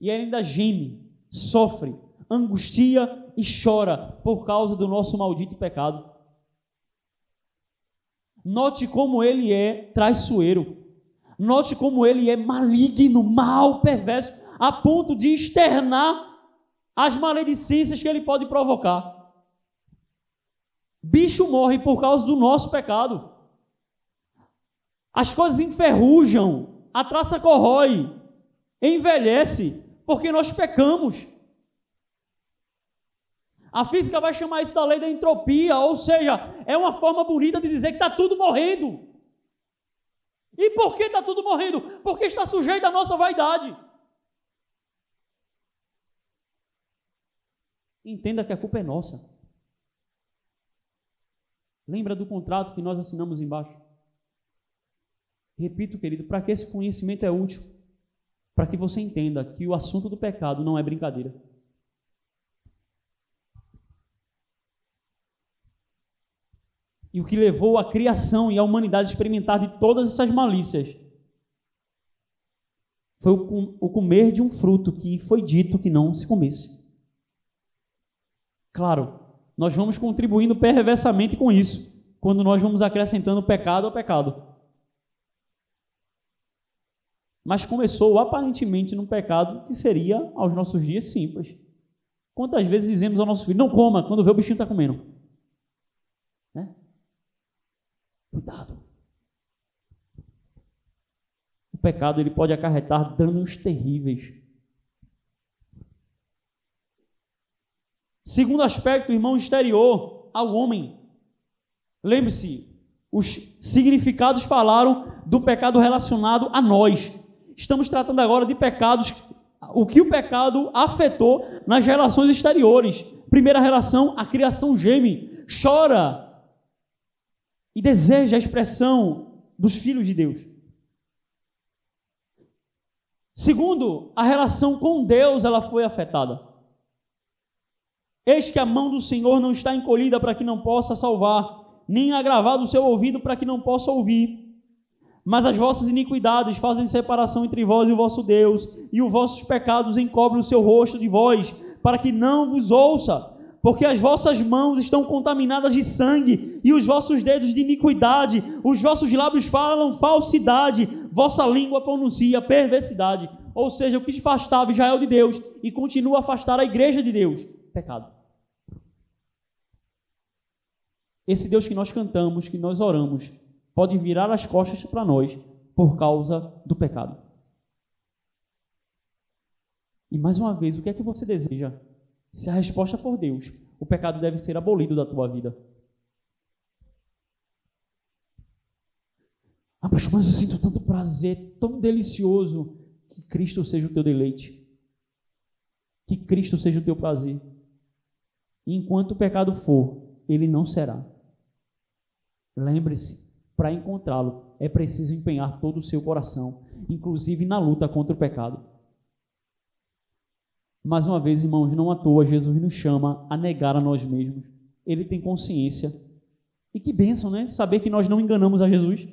E ela ainda geme, sofre, angustia e chora por causa do nosso maldito pecado. Note como ele é traiçoeiro. Note como ele é maligno, mal, perverso, a ponto de externar as maledicências que ele pode provocar. Bicho morre por causa do nosso pecado. As coisas enferrujam, a traça corrói, envelhece, porque nós pecamos. A física vai chamar isso da lei da entropia, ou seja, é uma forma bonita de dizer que está tudo morrendo. E por que está tudo morrendo? Porque está sujeito à nossa vaidade. Entenda que a culpa é nossa. Lembra do contrato que nós assinamos embaixo? Repito, querido, para que esse conhecimento é útil? Para que você entenda que o assunto do pecado não é brincadeira. E o que levou a criação e a humanidade a experimentar de todas essas malícias foi o comer de um fruto que foi dito que não se comesse. Claro, nós vamos contribuindo perversamente com isso, quando nós vamos acrescentando pecado ao pecado. Mas começou aparentemente num pecado que seria aos nossos dias simples. Quantas vezes dizemos ao nosso filho, não coma, quando vê o bichinho está comendo? Né? Cuidado. O pecado ele pode acarretar danos terríveis. Segundo aspecto, irmão, exterior ao homem. Lembre-se, os significados falaram do pecado relacionado a nós. Estamos tratando agora de pecados, o que o pecado afetou nas relações exteriores. Primeira relação, a criação geme, chora e deseja a expressão dos filhos de Deus. Segundo, a relação com Deus ela foi afetada. Eis que a mão do Senhor não está encolhida para que não possa salvar, nem agravado o seu ouvido para que não possa ouvir. Mas as vossas iniquidades fazem separação entre vós e o vosso Deus, e os vossos pecados encobrem o seu rosto de vós, para que não vos ouça porque as vossas mãos estão contaminadas de sangue, e os vossos dedos de iniquidade, os vossos lábios falam falsidade, vossa língua pronuncia perversidade. Ou seja, o que afastava Israel de Deus e continua a afastar a igreja de Deus, pecado. Esse Deus que nós cantamos, que nós oramos, pode virar as costas para nós por causa do pecado. E mais uma vez, o que é que você deseja? Se a resposta for Deus, o pecado deve ser abolido da tua vida. Ah, mas eu sinto tanto prazer, tão delicioso. Que Cristo seja o teu deleite. Que Cristo seja o teu prazer. E enquanto o pecado for, ele não será. Lembre-se, para encontrá-lo, é preciso empenhar todo o seu coração, inclusive na luta contra o pecado. Mais uma vez, irmãos, não à toa, Jesus nos chama a negar a nós mesmos. Ele tem consciência. E que bênção, né? Saber que nós não enganamos a Jesus.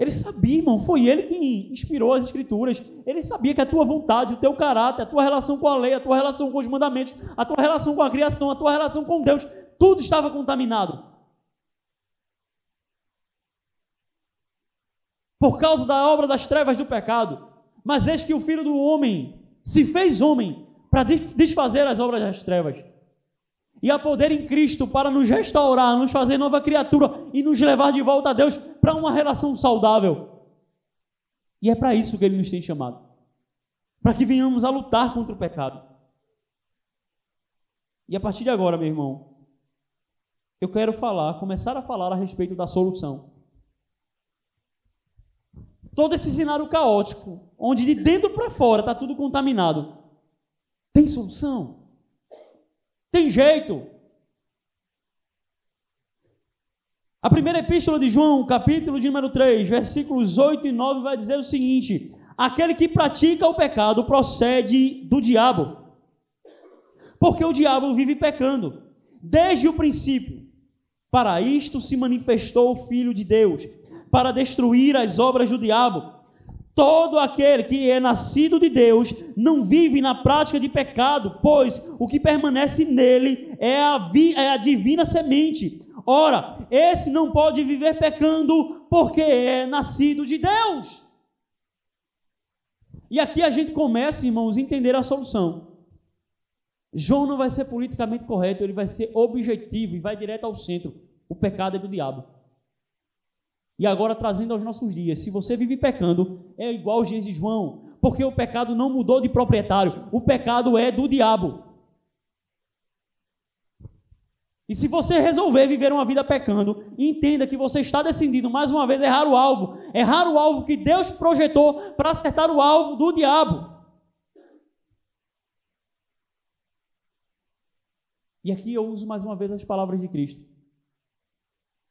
Ele sabia, irmão, foi ele que inspirou as Escrituras. Ele sabia que a tua vontade, o teu caráter, a tua relação com a lei, a tua relação com os mandamentos, a tua relação com a criação, a tua relação com Deus, tudo estava contaminado. Por causa da obra das trevas do pecado. Mas eis que o Filho do Homem se fez homem para desfazer as obras das trevas. E a poder em Cristo para nos restaurar, nos fazer nova criatura e nos levar de volta a Deus para uma relação saudável. E é para isso que Ele nos tem chamado para que venhamos a lutar contra o pecado. E a partir de agora, meu irmão, eu quero falar, começar a falar a respeito da solução. Todo esse cenário caótico onde de dentro para fora está tudo contaminado. Tem solução? Tem jeito? A primeira epístola de João, capítulo de número 3, versículos 8 e 9, vai dizer o seguinte: Aquele que pratica o pecado procede do diabo, porque o diabo vive pecando desde o princípio. Para isto se manifestou o Filho de Deus, para destruir as obras do diabo. Todo aquele que é nascido de Deus não vive na prática de pecado, pois o que permanece nele é a, vi, é a divina semente. Ora, esse não pode viver pecando porque é nascido de Deus. E aqui a gente começa, irmãos, a entender a solução. João não vai ser politicamente correto, ele vai ser objetivo e vai direto ao centro. O pecado é do diabo. E agora trazendo aos nossos dias, se você vive pecando, é igual aos dias de João, porque o pecado não mudou de proprietário, o pecado é do diabo. E se você resolver viver uma vida pecando, entenda que você está decidindo mais uma vez errar o alvo. Errar o alvo que Deus projetou para acertar o alvo do diabo. E aqui eu uso mais uma vez as palavras de Cristo.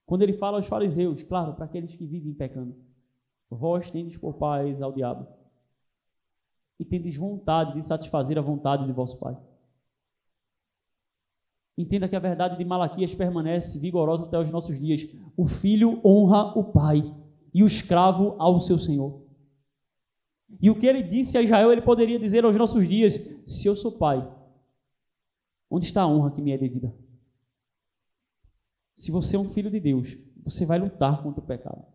Quando ele fala aos fariseus, claro, para aqueles que vivem pecando: Vós tendes por pais ao diabo, e tendes vontade de satisfazer a vontade de vosso pai. Entenda que a verdade de Malaquias permanece vigorosa até os nossos dias. O filho honra o pai e o escravo ao seu senhor. E o que ele disse a Israel, ele poderia dizer aos nossos dias: se eu sou pai, onde está a honra que me é devida? Se você é um filho de Deus, você vai lutar contra o pecado.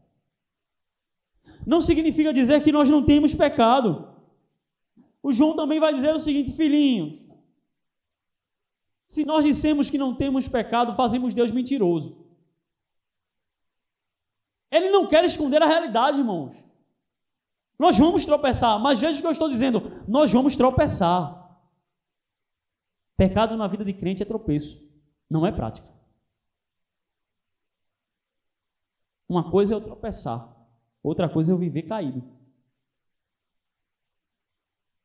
Não significa dizer que nós não temos pecado. O João também vai dizer o seguinte, filhinhos: se nós dissemos que não temos pecado, fazemos Deus mentiroso. Ele não quer esconder a realidade, irmãos. Nós vamos tropeçar, mas veja o que eu estou dizendo: nós vamos tropeçar. Pecado na vida de crente é tropeço, não é prática. Uma coisa é eu tropeçar, outra coisa é eu viver caído.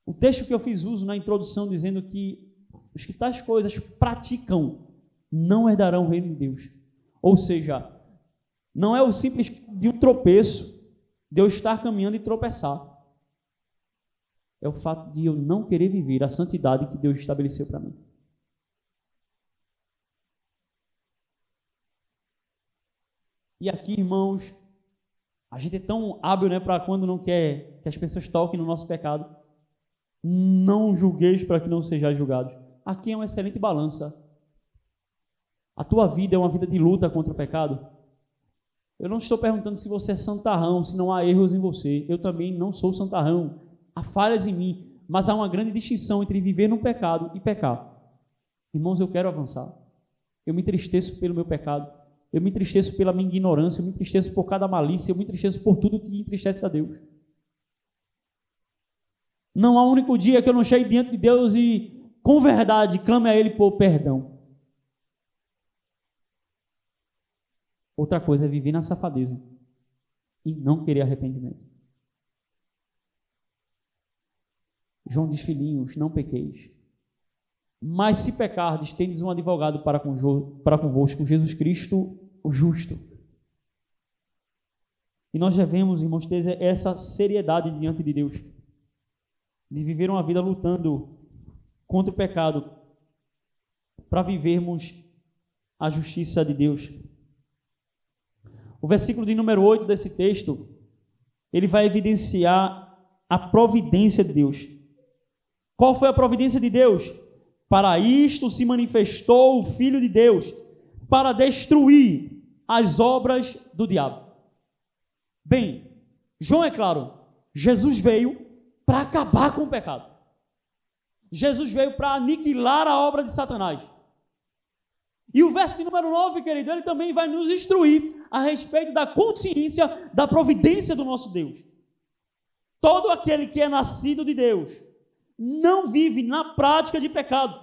O texto que eu fiz uso na introdução dizendo que os que tais coisas praticam não herdarão o reino de Deus. Ou seja, não é o simples de um tropeço, de eu estar caminhando e tropeçar. É o fato de eu não querer viver a santidade que Deus estabeleceu para mim. E aqui, irmãos, a gente é tão hábil né, para quando não quer que as pessoas toquem no nosso pecado. Não julgueis para que não sejais julgados aqui é uma excelente balança. A tua vida é uma vida de luta contra o pecado. Eu não estou perguntando se você é santarrão, se não há erros em você. Eu também não sou santarrão. Há falhas em mim, mas há uma grande distinção entre viver no pecado e pecar. Irmãos, eu quero avançar. Eu me entristeço pelo meu pecado. Eu me entristeço pela minha ignorância. Eu me entristeço por cada malícia. Eu me entristeço por tudo que entristece a Deus. Não há um único dia que eu não chegue diante de Deus e com verdade, clame a Ele por perdão. Outra coisa é viver na safadeza e não querer arrependimento. João diz, filhinhos, não pequeis. Mas se pecardes, tendes um advogado para, para convosco, Jesus Cristo, o justo. E nós devemos, irmãos, ter essa seriedade diante de Deus, de viver uma vida lutando contra o pecado, para vivermos a justiça de Deus. O versículo de número 8 desse texto, ele vai evidenciar a providência de Deus. Qual foi a providência de Deus? Para isto se manifestou o Filho de Deus, para destruir as obras do diabo. Bem, João é claro, Jesus veio para acabar com o pecado. Jesus veio para aniquilar a obra de Satanás. E o verso de número 9, querido, ele também vai nos instruir a respeito da consciência da providência do nosso Deus. Todo aquele que é nascido de Deus não vive na prática de pecado,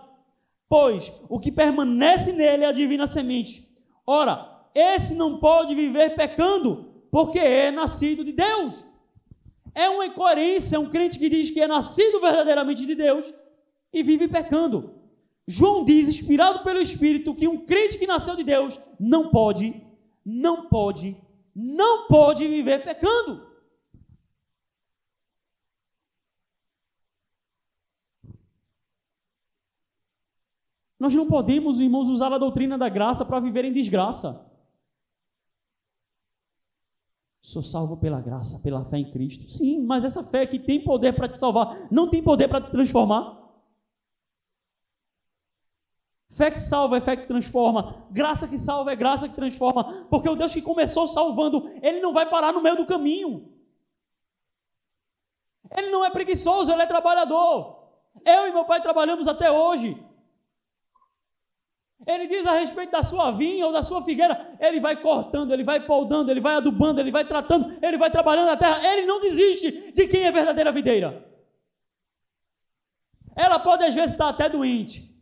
pois o que permanece nele é a divina semente. Ora, esse não pode viver pecando, porque é nascido de Deus. É uma incoerência um crente que diz que é nascido verdadeiramente de Deus e vive pecando. João diz, inspirado pelo Espírito, que um crente que nasceu de Deus não pode, não pode, não pode viver pecando. Nós não podemos, irmãos, usar a doutrina da graça para viver em desgraça. Sou salvo pela graça, pela fé em Cristo. Sim, mas essa fé que tem poder para te salvar, não tem poder para te transformar. Fé que salva é fé que transforma. Graça que salva é graça que transforma. Porque o Deus que começou salvando, ele não vai parar no meio do caminho. Ele não é preguiçoso, ele é trabalhador. Eu e meu pai trabalhamos até hoje. Ele diz a respeito da sua vinha ou da sua figueira, ele vai cortando, ele vai poldando, ele vai adubando, ele vai tratando, ele vai trabalhando a terra, ele não desiste de quem é verdadeira videira. Ela pode às vezes estar até doente,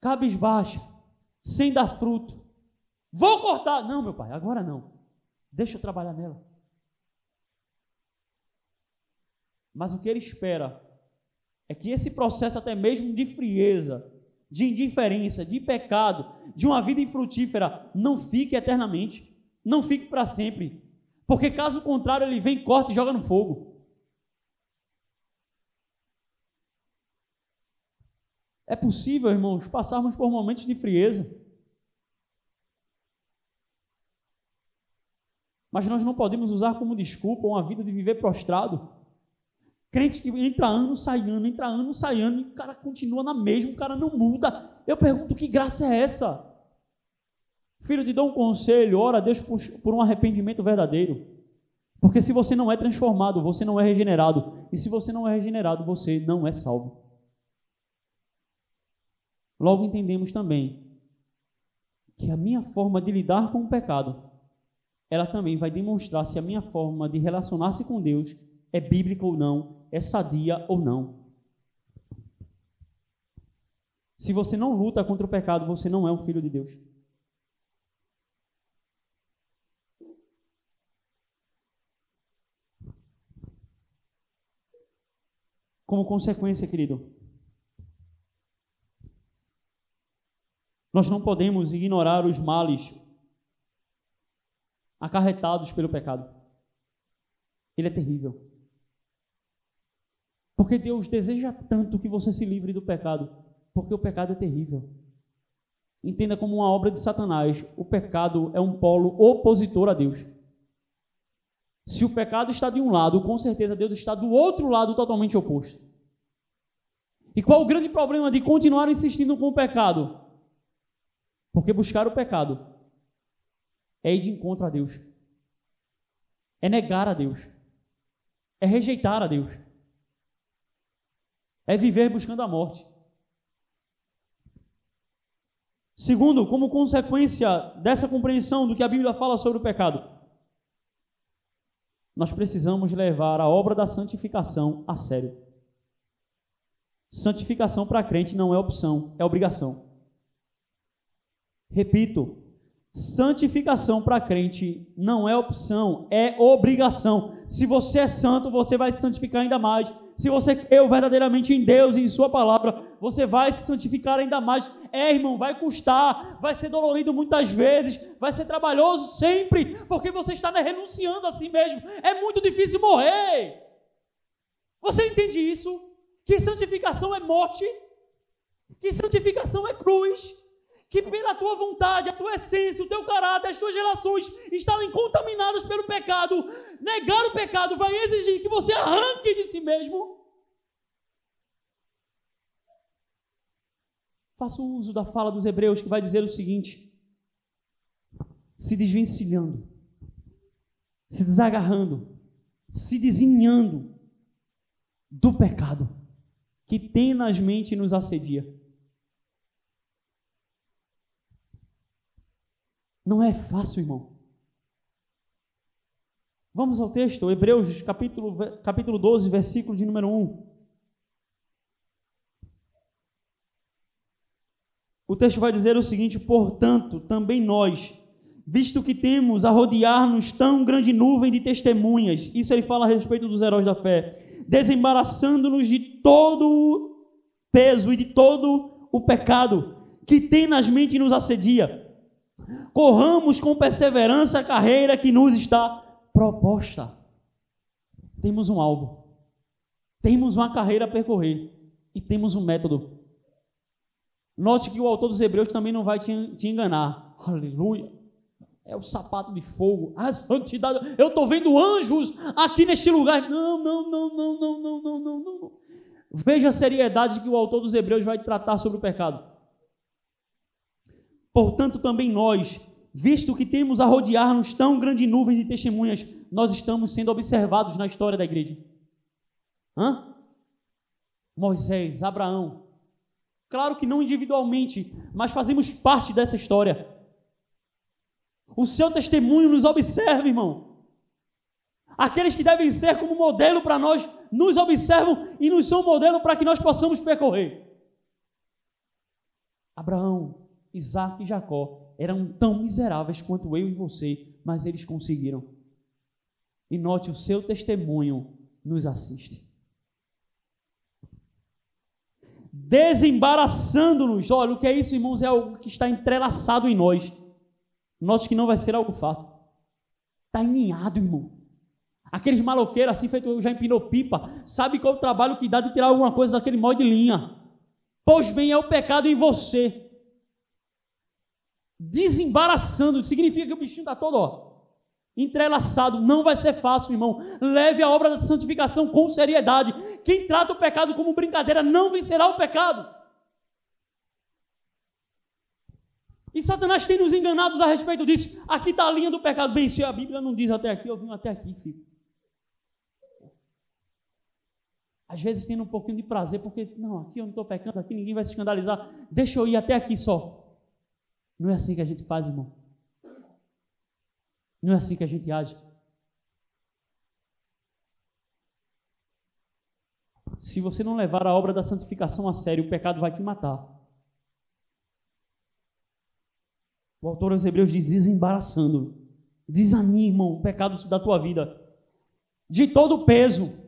cabisbaixa, sem dar fruto. Vou cortar. Não, meu pai, agora não. Deixa eu trabalhar nela. Mas o que ele espera é que esse processo, até mesmo de frieza, de indiferença, de pecado, de uma vida infrutífera, não fique eternamente, não fique para sempre. Porque caso contrário, ele vem, corta e joga no fogo. É possível, irmãos, passarmos por momentos de frieza. Mas nós não podemos usar como desculpa uma vida de viver prostrado. Crente que entra ano, sai ano, entra ano, sai ano, e o cara continua na mesma, o cara não muda. Eu pergunto, que graça é essa? Filho, te dou um conselho, ora a Deus por, por um arrependimento verdadeiro. Porque se você não é transformado, você não é regenerado. E se você não é regenerado, você não é salvo. Logo entendemos também que a minha forma de lidar com o pecado, ela também vai demonstrar se a minha forma de relacionar-se com Deus é bíblica ou não, é sadia ou não. Se você não luta contra o pecado, você não é um filho de Deus. Como consequência, querido, nós não podemos ignorar os males acarretados pelo pecado. Ele é terrível. Porque Deus deseja tanto que você se livre do pecado, porque o pecado é terrível. Entenda como uma obra de Satanás. O pecado é um polo opositor a Deus. Se o pecado está de um lado, com certeza Deus está do outro lado totalmente oposto. E qual o grande problema de continuar insistindo com o pecado? Porque buscar o pecado é ir de encontro a Deus, é negar a Deus, é rejeitar a Deus. É viver buscando a morte. Segundo, como consequência dessa compreensão do que a Bíblia fala sobre o pecado, nós precisamos levar a obra da santificação a sério. Santificação para crente não é opção, é obrigação. Repito, santificação para crente não é opção, é obrigação. Se você é santo, você vai se santificar ainda mais se você creu verdadeiramente em Deus e em Sua palavra, você vai se santificar ainda mais. É, irmão, vai custar, vai ser dolorido muitas vezes, vai ser trabalhoso sempre, porque você está né, renunciando a si mesmo. É muito difícil morrer. Você entende isso? Que santificação é morte, que santificação é cruz que pela tua vontade, a tua essência, o teu caráter, as tuas relações estarem contaminadas pelo pecado, negar o pecado vai exigir que você arranque de si mesmo. Faça uso da fala dos hebreus que vai dizer o seguinte: se desvencilhando, se desagarrando, se desenhando do pecado que tenazmente nos assedia Não é fácil, irmão. Vamos ao texto, Hebreus capítulo, capítulo 12, versículo de número 1. O texto vai dizer o seguinte: portanto, também nós, visto que temos a rodear-nos tão grande nuvem de testemunhas, isso ele fala a respeito dos heróis da fé, desembaraçando-nos de todo o peso e de todo o pecado que tenazmente nos assedia Corramos com perseverança a carreira que nos está proposta. Temos um alvo, temos uma carreira a percorrer e temos um método. Note que o autor dos Hebreus também não vai te, enganar. Aleluia. É o sapato de fogo, a santidade. Eu estou vendo anjos aqui neste lugar. Não, não, não, não, não, não, não, não, não. Veja a seriedade que o autor dos Hebreus vai tratar sobre o pecado. Portanto, também nós, visto que temos a rodear-nos tão grande nuvem de testemunhas, nós estamos sendo observados na história da igreja. Hã? Moisés, Abraão, Claro que não individualmente, mas fazemos parte dessa história. O seu testemunho nos observa, irmão. Aqueles que devem ser como modelo para nós, nos observam e nos são modelo para que nós possamos percorrer. Abraão, Isaac e Jacó eram tão miseráveis quanto eu e você, mas eles conseguiram. E note, o seu testemunho nos assiste. Desembaraçando-nos. Olha, o que é isso, irmãos? É algo que está entrelaçado em nós. Note que não vai ser algo fato. Está aninhado, irmão. Aqueles maloqueiros assim, feito já empinou pipa, sabe qual o trabalho que dá de tirar alguma coisa daquele molde de linha. Pois bem, é o pecado em você. Desembaraçando, significa que o bichinho está todo, ó, entrelaçado. Não vai ser fácil, irmão. Leve a obra da santificação com seriedade. Quem trata o pecado como brincadeira não vencerá o pecado. E Satanás tem nos enganados a respeito disso. Aqui está a linha do pecado. Bem, se a Bíblia não diz até aqui, eu vim até aqui, filho. Às vezes tendo um pouquinho de prazer, porque, não, aqui eu não estou pecando, aqui ninguém vai se escandalizar. Deixa eu ir até aqui só. Não é assim que a gente faz, irmão. Não é assim que a gente age. Se você não levar a obra da santificação a sério, o pecado vai te matar. O autor aos Hebreus diz: desembaraçando, desanimam o pecado da tua vida, de todo o peso.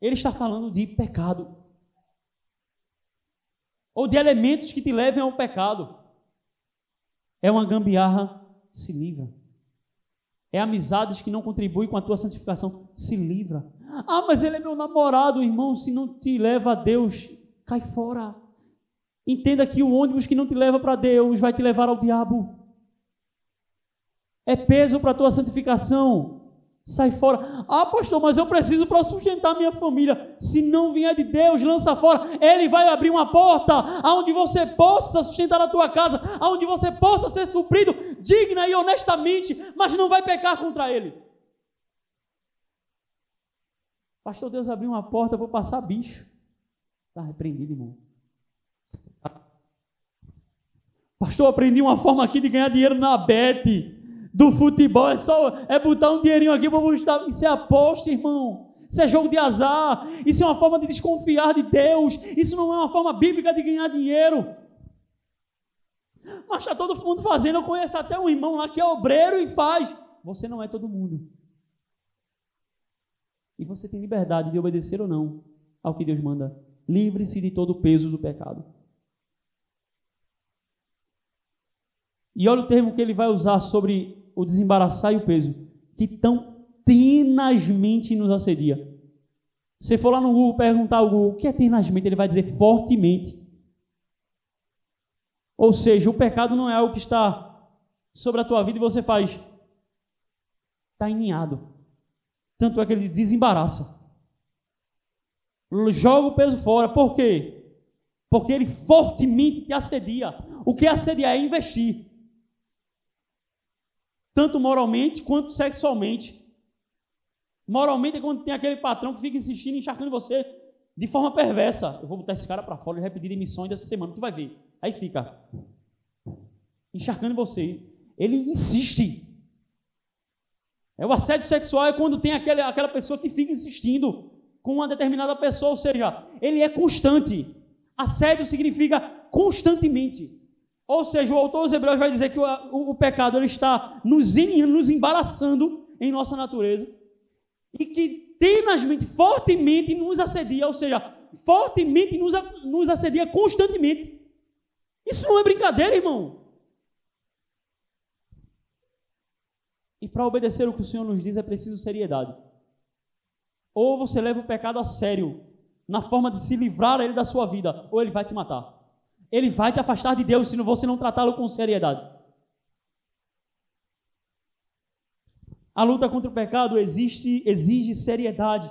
Ele está falando de pecado, ou de elementos que te levem ao pecado. É uma gambiarra, se livra. É amizades que não contribuem com a tua santificação, se livra. Ah, mas ele é meu namorado, irmão, se não te leva a Deus, cai fora. Entenda que o ônibus que não te leva para Deus vai te levar ao diabo. É peso para a tua santificação. Sai fora. Ah, pastor, mas eu preciso para sustentar minha família. Se não vier de Deus, lança fora. Ele vai abrir uma porta aonde você possa sustentar a tua casa, aonde você possa ser suprido digna e honestamente, mas não vai pecar contra ele. Pastor, Deus abriu uma porta para passar bicho. Está repreendido, irmão. Pastor, aprendi uma forma aqui de ganhar dinheiro na Bet, do futebol. É só é botar um dinheirinho aqui para mostrar. Isso é aposta, irmão. Isso é jogo de azar. Isso é uma forma de desconfiar de Deus. Isso não é uma forma bíblica de ganhar dinheiro. Mas está todo mundo fazendo. Eu conheço até um irmão lá que é obreiro e faz. Você não é todo mundo. E você tem liberdade de obedecer ou não ao que Deus manda. Livre-se de todo o peso do pecado. E olha o termo que ele vai usar sobre o desembaraçar e o peso, que tão tenazmente nos assedia. Se for lá no Google perguntar ao Google o que é tenazmente, ele vai dizer fortemente. Ou seja, o pecado não é algo que está sobre a tua vida e você faz. Está eninhado. Tanto é que ele desembaraça. Joga o peso fora. Por quê? Porque ele fortemente te assedia. O que assedia é investir tanto moralmente quanto sexualmente. Moralmente é quando tem aquele patrão que fica insistindo, encharcando você de forma perversa. Eu vou botar esse cara para fora e repetir demissões dessa semana, tu vai ver. Aí fica encharcando você. Ele insiste. É o assédio sexual é quando tem aquele, aquela pessoa que fica insistindo com uma determinada pessoa, ou seja, ele é constante. Assédio significa constantemente. Ou seja, o autor dos Hebreus vai dizer que o, o, o pecado ele está nos, nos embaraçando em nossa natureza e que tenazmente, fortemente nos assedia, ou seja, fortemente nos, nos assedia constantemente. Isso não é brincadeira, irmão. E para obedecer o que o Senhor nos diz é preciso seriedade. Ou você leva o pecado a sério, na forma de se livrar ele da sua vida, ou ele vai te matar ele vai te afastar de Deus se você não tratá-lo com seriedade. A luta contra o pecado existe, exige seriedade,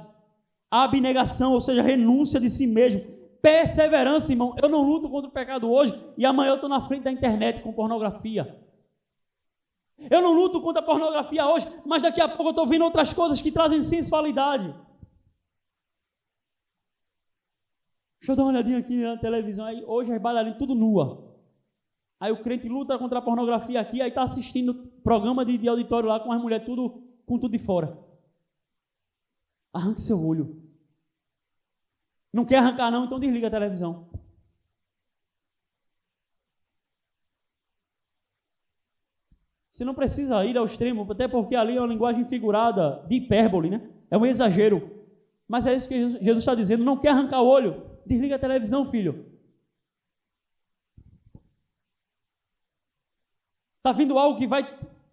abnegação, ou seja, renúncia de si mesmo, perseverança, irmão. Eu não luto contra o pecado hoje e amanhã eu estou na frente da internet com pornografia. Eu não luto contra a pornografia hoje, mas daqui a pouco eu estou vendo outras coisas que trazem sensualidade. Deixa eu dar uma olhadinha aqui na televisão. Aí, hoje as bailarinas tudo nua. Aí o crente luta contra a pornografia aqui, aí está assistindo programa de, de, auditório lá com as mulheres tudo, com tudo de fora. Arranque seu olho. Não quer arrancar não, então desliga a televisão. Você não precisa ir ao extremo, até porque ali é uma linguagem figurada de hipérbole, né? É um exagero. Mas é isso que Jesus está dizendo. Não quer arrancar o olho? Desliga a televisão, filho. Está vindo algo que vai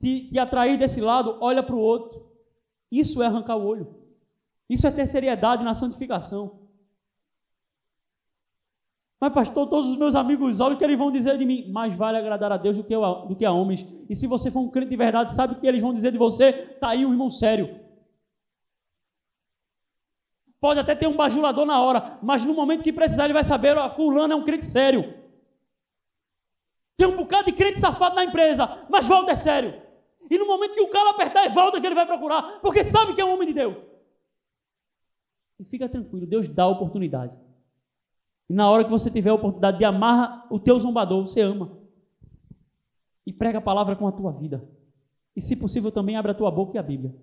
te, te atrair desse lado? Olha para o outro. Isso é arrancar o olho. Isso é ter seriedade na santificação. Mas, pastor, todos os meus amigos, olha o que eles vão dizer de mim. Mais vale agradar a Deus do que, a, do que a homens. E se você for um crente de verdade, sabe o que eles vão dizer de você? Está aí um irmão sério. Pode até ter um bajulador na hora, mas no momento que precisar, ele vai saber: ó, Fulano é um crente sério. Tem um bocado de crente safado na empresa, mas volta é sério. E no momento que o calo apertar, é volta que ele vai procurar, porque sabe que é um homem de Deus. E fica tranquilo, Deus dá a oportunidade. E na hora que você tiver a oportunidade de amar o teu zombador, você ama. E prega a palavra com a tua vida. E se possível também abre a tua boca e a Bíblia.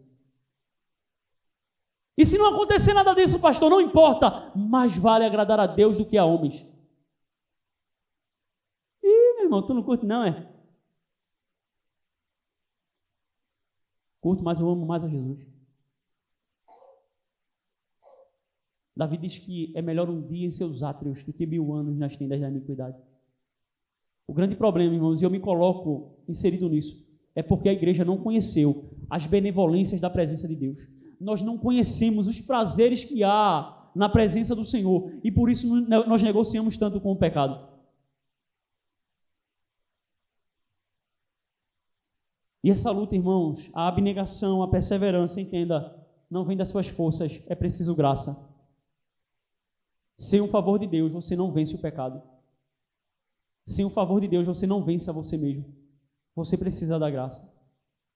E se não acontecer nada disso, pastor, não importa. Mais vale agradar a Deus do que a homens. Ih, meu irmão, tu não curte não, é? Curto, mas eu amo mais a Jesus. Davi diz que é melhor um dia em seus átrios do que mil anos nas tendas da iniquidade. O grande problema, irmãos, e eu me coloco inserido nisso, é porque a igreja não conheceu as benevolências da presença de Deus. Nós não conhecemos os prazeres que há na presença do Senhor e por isso nós negociamos tanto com o pecado. E essa luta, irmãos, a abnegação, a perseverança, entenda, não vem das suas forças, é preciso graça. Sem o favor de Deus, você não vence o pecado. Sem o favor de Deus, você não vence a você mesmo. Você precisa da graça.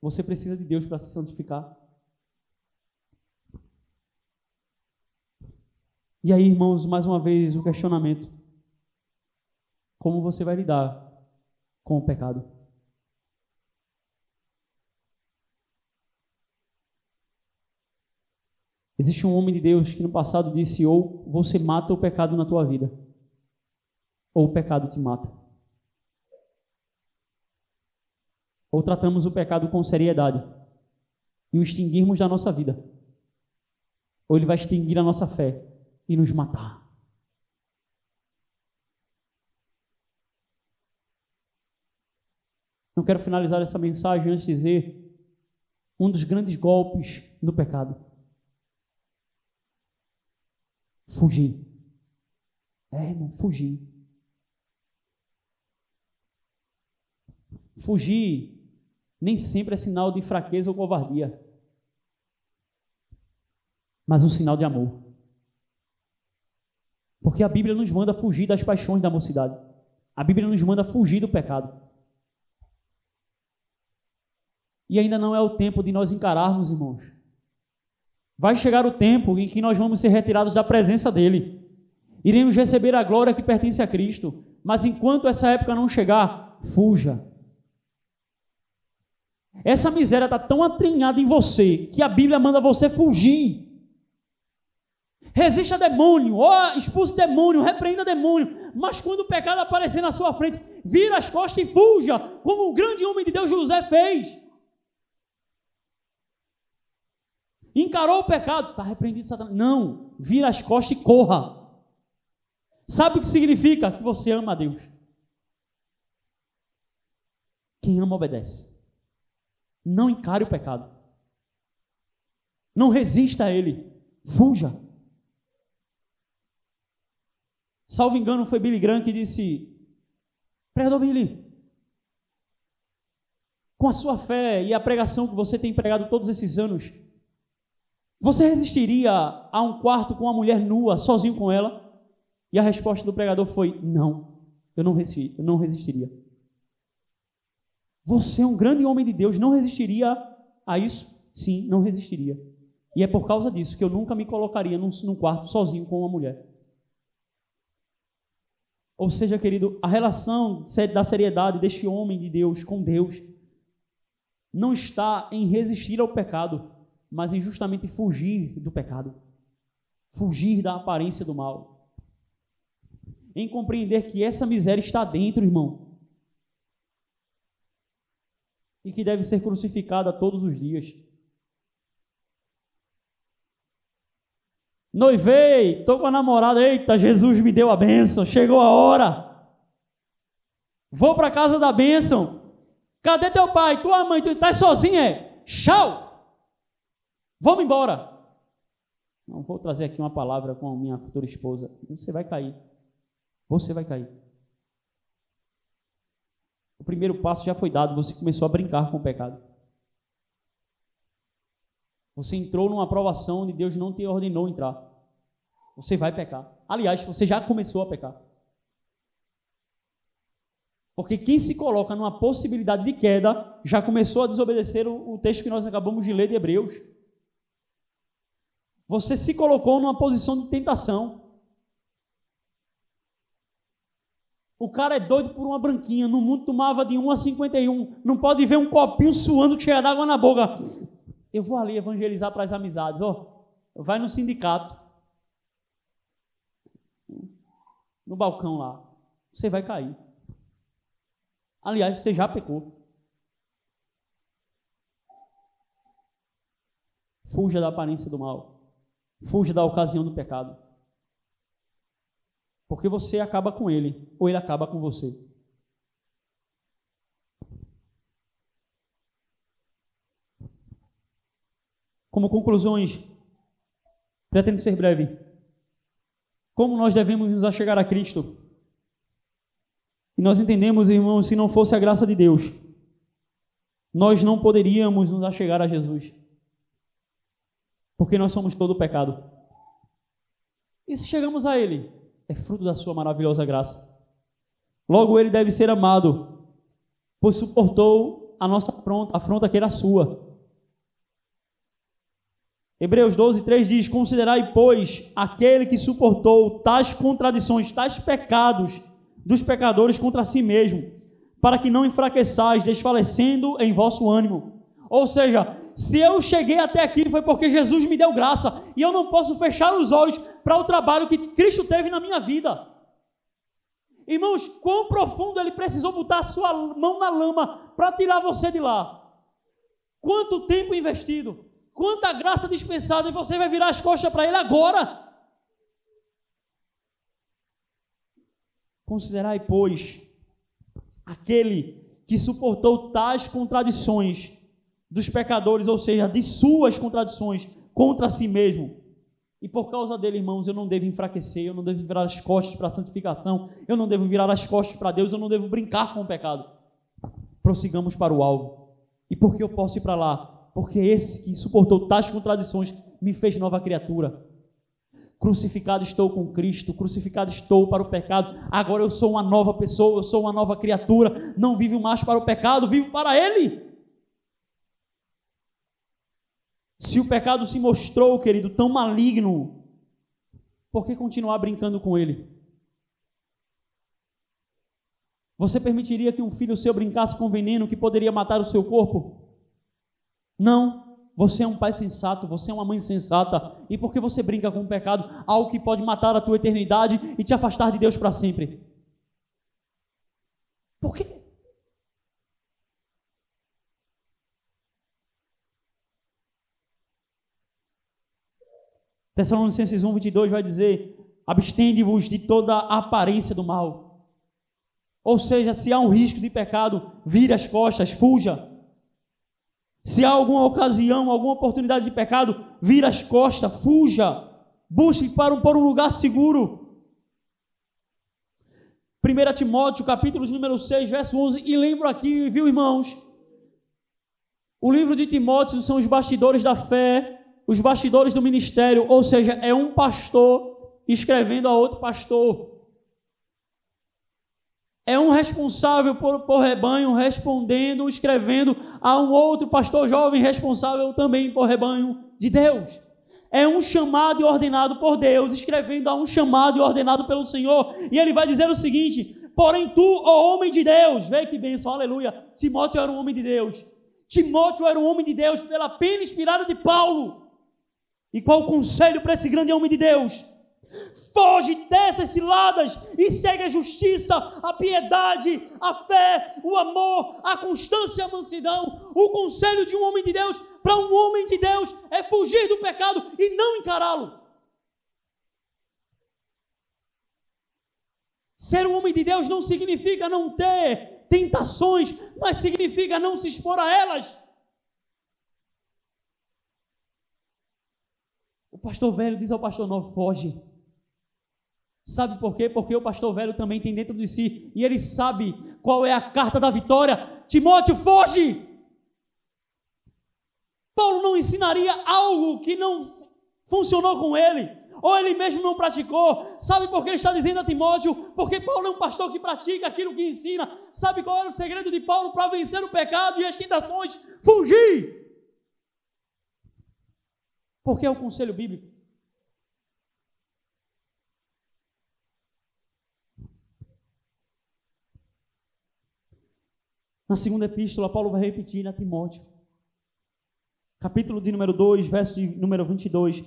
Você precisa de Deus para se santificar. E aí, irmãos, mais uma vez o questionamento: como você vai lidar com o pecado? Existe um homem de Deus que no passado disse: ou você mata o pecado na tua vida, ou o pecado te mata. Ou tratamos o pecado com seriedade. E o extinguirmos da nossa vida, ou ele vai extinguir a nossa fé e nos matar. Não quero finalizar essa mensagem antes de dizer um dos grandes golpes do pecado Fugir. É, irmão, fugir. Fugir nem sempre é sinal de fraqueza ou covardia, mas um sinal de amor. Porque a Bíblia nos manda fugir das paixões da mocidade. A Bíblia nos manda fugir do pecado. E ainda não é o tempo de nós encararmos, irmãos, Vai chegar o tempo em que nós vamos ser retirados da presença dele. Iremos receber a glória que pertence a Cristo. Mas enquanto essa época não chegar, fuja. Essa miséria está tão atrinhada em você que a Bíblia manda você fugir. Resista demônio, ó, expulse demônio, repreenda demônio. Mas quando o pecado aparecer na sua frente, vira as costas e fuja, como o grande homem de Deus José fez. Encarou o pecado, está repreendido Satanás. Não, vira as costas e corra. Sabe o que significa? Que você ama a Deus. Quem ama obedece. Não encare o pecado. Não resista a ele. Fuja. Salvo engano, foi Billy Graham que disse: Pregador Billy, com a sua fé e a pregação que você tem pregado todos esses anos, você resistiria a um quarto com uma mulher nua, sozinho com ela? E a resposta do pregador foi: Não, eu não, resisti, eu não resistiria. Você é um grande homem de Deus, não resistiria a isso? Sim, não resistiria. E é por causa disso que eu nunca me colocaria num, num quarto sozinho com uma mulher. Ou seja, querido, a relação da seriedade deste homem de Deus com Deus não está em resistir ao pecado, mas em justamente fugir do pecado, fugir da aparência do mal, em compreender que essa miséria está dentro, irmão, e que deve ser crucificada todos os dias. Noivei, estou com a namorada, eita, Jesus me deu a bênção, chegou a hora. Vou para a casa da bênção. Cadê teu pai? Tua mãe, tu estás sozinha? É? Tchau! Vamos embora. Não vou trazer aqui uma palavra com a minha futura esposa. Você vai cair. Você vai cair. O primeiro passo já foi dado, você começou a brincar com o pecado. Você entrou numa aprovação onde Deus não te ordenou entrar. Você vai pecar. Aliás, você já começou a pecar. Porque quem se coloca numa possibilidade de queda já começou a desobedecer o, texto que nós acabamos de ler de Hebreus. Você se colocou numa posição de tentação. O cara é doido por uma branquinha. No mundo tomava de 1 a 51. Não pode ver um copinho suando cheio d'água na boca. Eu vou ali evangelizar para as amizades. Ó, vai no sindicato. No balcão lá. Você vai cair. Aliás, você já pecou. Fuja da aparência do mal. Fuja da ocasião do pecado. Porque você acaba com ele, ou ele acaba com você. Como conclusões, pretendo ser breve. Como nós devemos nos achegar a Cristo? E nós entendemos, irmãos, se não fosse a graça de Deus, nós não poderíamos nos achegar a Jesus. Porque nós somos todo pecado. E se chegamos a Ele, é fruto da Sua maravilhosa graça. Logo, Ele deve ser amado, pois suportou a nossa afronta, afronta que era sua. Hebreus 12, 3 diz: Considerai, pois, aquele que suportou tais contradições, tais pecados dos pecadores contra si mesmo, para que não enfraqueçais, desfalecendo em vosso ânimo. Ou seja, se eu cheguei até aqui foi porque Jesus me deu graça, e eu não posso fechar os olhos para o trabalho que Cristo teve na minha vida. Irmãos, quão profundo ele precisou botar a sua mão na lama para tirar você de lá? Quanto tempo investido? Quanta graça dispensada e você vai virar as costas para ele agora. Considerai, pois, aquele que suportou tais contradições dos pecadores, ou seja, de suas contradições contra si mesmo. E por causa dele, irmãos, eu não devo enfraquecer, eu não devo virar as costas para a santificação, eu não devo virar as costas para Deus, eu não devo brincar com o pecado. Prossigamos para o alvo. E por que eu posso ir para lá? Porque esse que suportou tais contradições me fez nova criatura. Crucificado estou com Cristo, crucificado estou para o pecado. Agora eu sou uma nova pessoa, eu sou uma nova criatura. Não vivo mais para o pecado, vivo para Ele. Se o pecado se mostrou, querido, tão maligno, por que continuar brincando com ele? Você permitiria que um filho seu brincasse com veneno que poderia matar o seu corpo? Não. Você é um pai sensato, você é uma mãe sensata. E porque você brinca com o pecado, algo que pode matar a tua eternidade e te afastar de Deus para sempre? Por quê? Tessalonicenses 1, 22 vai dizer: abstende-vos de toda aparência do mal. Ou seja, se há um risco de pecado, vire as costas, fuja. Se há alguma ocasião, alguma oportunidade de pecado, vira as costas, fuja, busque para um, um lugar seguro. 1 Timóteo, capítulo número 6, verso 11, e lembro aqui, viu irmãos? O livro de Timóteo são os bastidores da fé, os bastidores do ministério, ou seja, é um pastor escrevendo a outro pastor. É um responsável por, por rebanho respondendo, escrevendo a um outro pastor jovem responsável também por rebanho de Deus. é um chamado e ordenado por Deus, escrevendo a um chamado e ordenado pelo Senhor. E ele vai dizer o seguinte: Porém, tu, ó homem de Deus, vê que bênção, aleluia. Timóteo era um homem de Deus. Timóteo era um homem de Deus pela pena inspirada de Paulo. E qual o conselho para esse grande homem de Deus? Foge dessas ciladas e segue a justiça, a piedade, a fé, o amor, a constância e a mansidão. O conselho de um homem de Deus para um homem de Deus é fugir do pecado e não encará-lo. Ser um homem de Deus não significa não ter tentações, mas significa não se expor a elas. O pastor velho diz ao pastor novo: foge. Sabe por quê? Porque o pastor velho também tem dentro de si e ele sabe qual é a carta da vitória. Timóteo, foge! Paulo não ensinaria algo que não funcionou com ele, ou ele mesmo não praticou. Sabe por que ele está dizendo a Timóteo? Porque Paulo é um pastor que pratica aquilo que ensina. Sabe qual era o segredo de Paulo para vencer o pecado e as tentações? Fugir! Porque é o conselho bíblico. Na segunda epístola, Paulo vai repetir a Timóteo. Capítulo de número 2, verso de número 22.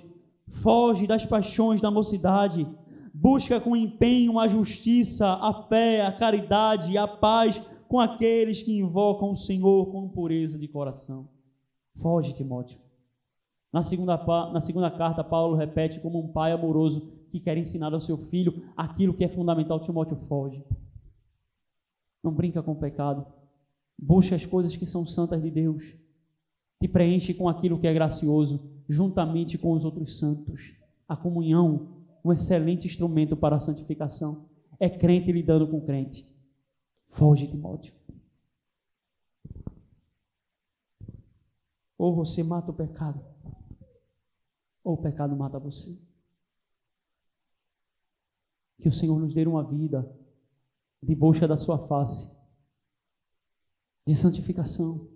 Foge das paixões da mocidade, busca com empenho a justiça, a fé, a caridade e a paz com aqueles que invocam o Senhor com pureza de coração. Foge, Timóteo. Na segunda, na segunda carta, Paulo repete como um pai amoroso que quer ensinar ao seu filho aquilo que é fundamental. Timóteo, foge. Não brinca com o pecado. Busca as coisas que são santas de Deus. Te preenche com aquilo que é gracioso, juntamente com os outros santos. A comunhão, um excelente instrumento para a santificação. É crente lidando com crente. Foge, Timóteo. Ou você mata o pecado, ou o pecado mata você. Que o Senhor nos dê uma vida de busca da sua face de santificação.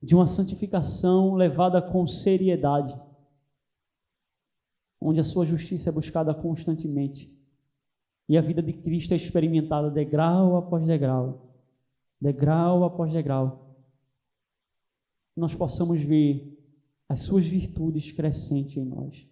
De uma santificação levada com seriedade, onde a sua justiça é buscada constantemente e a vida de Cristo é experimentada degrau após degrau, degrau após degrau. Nós possamos ver as suas virtudes crescentes em nós.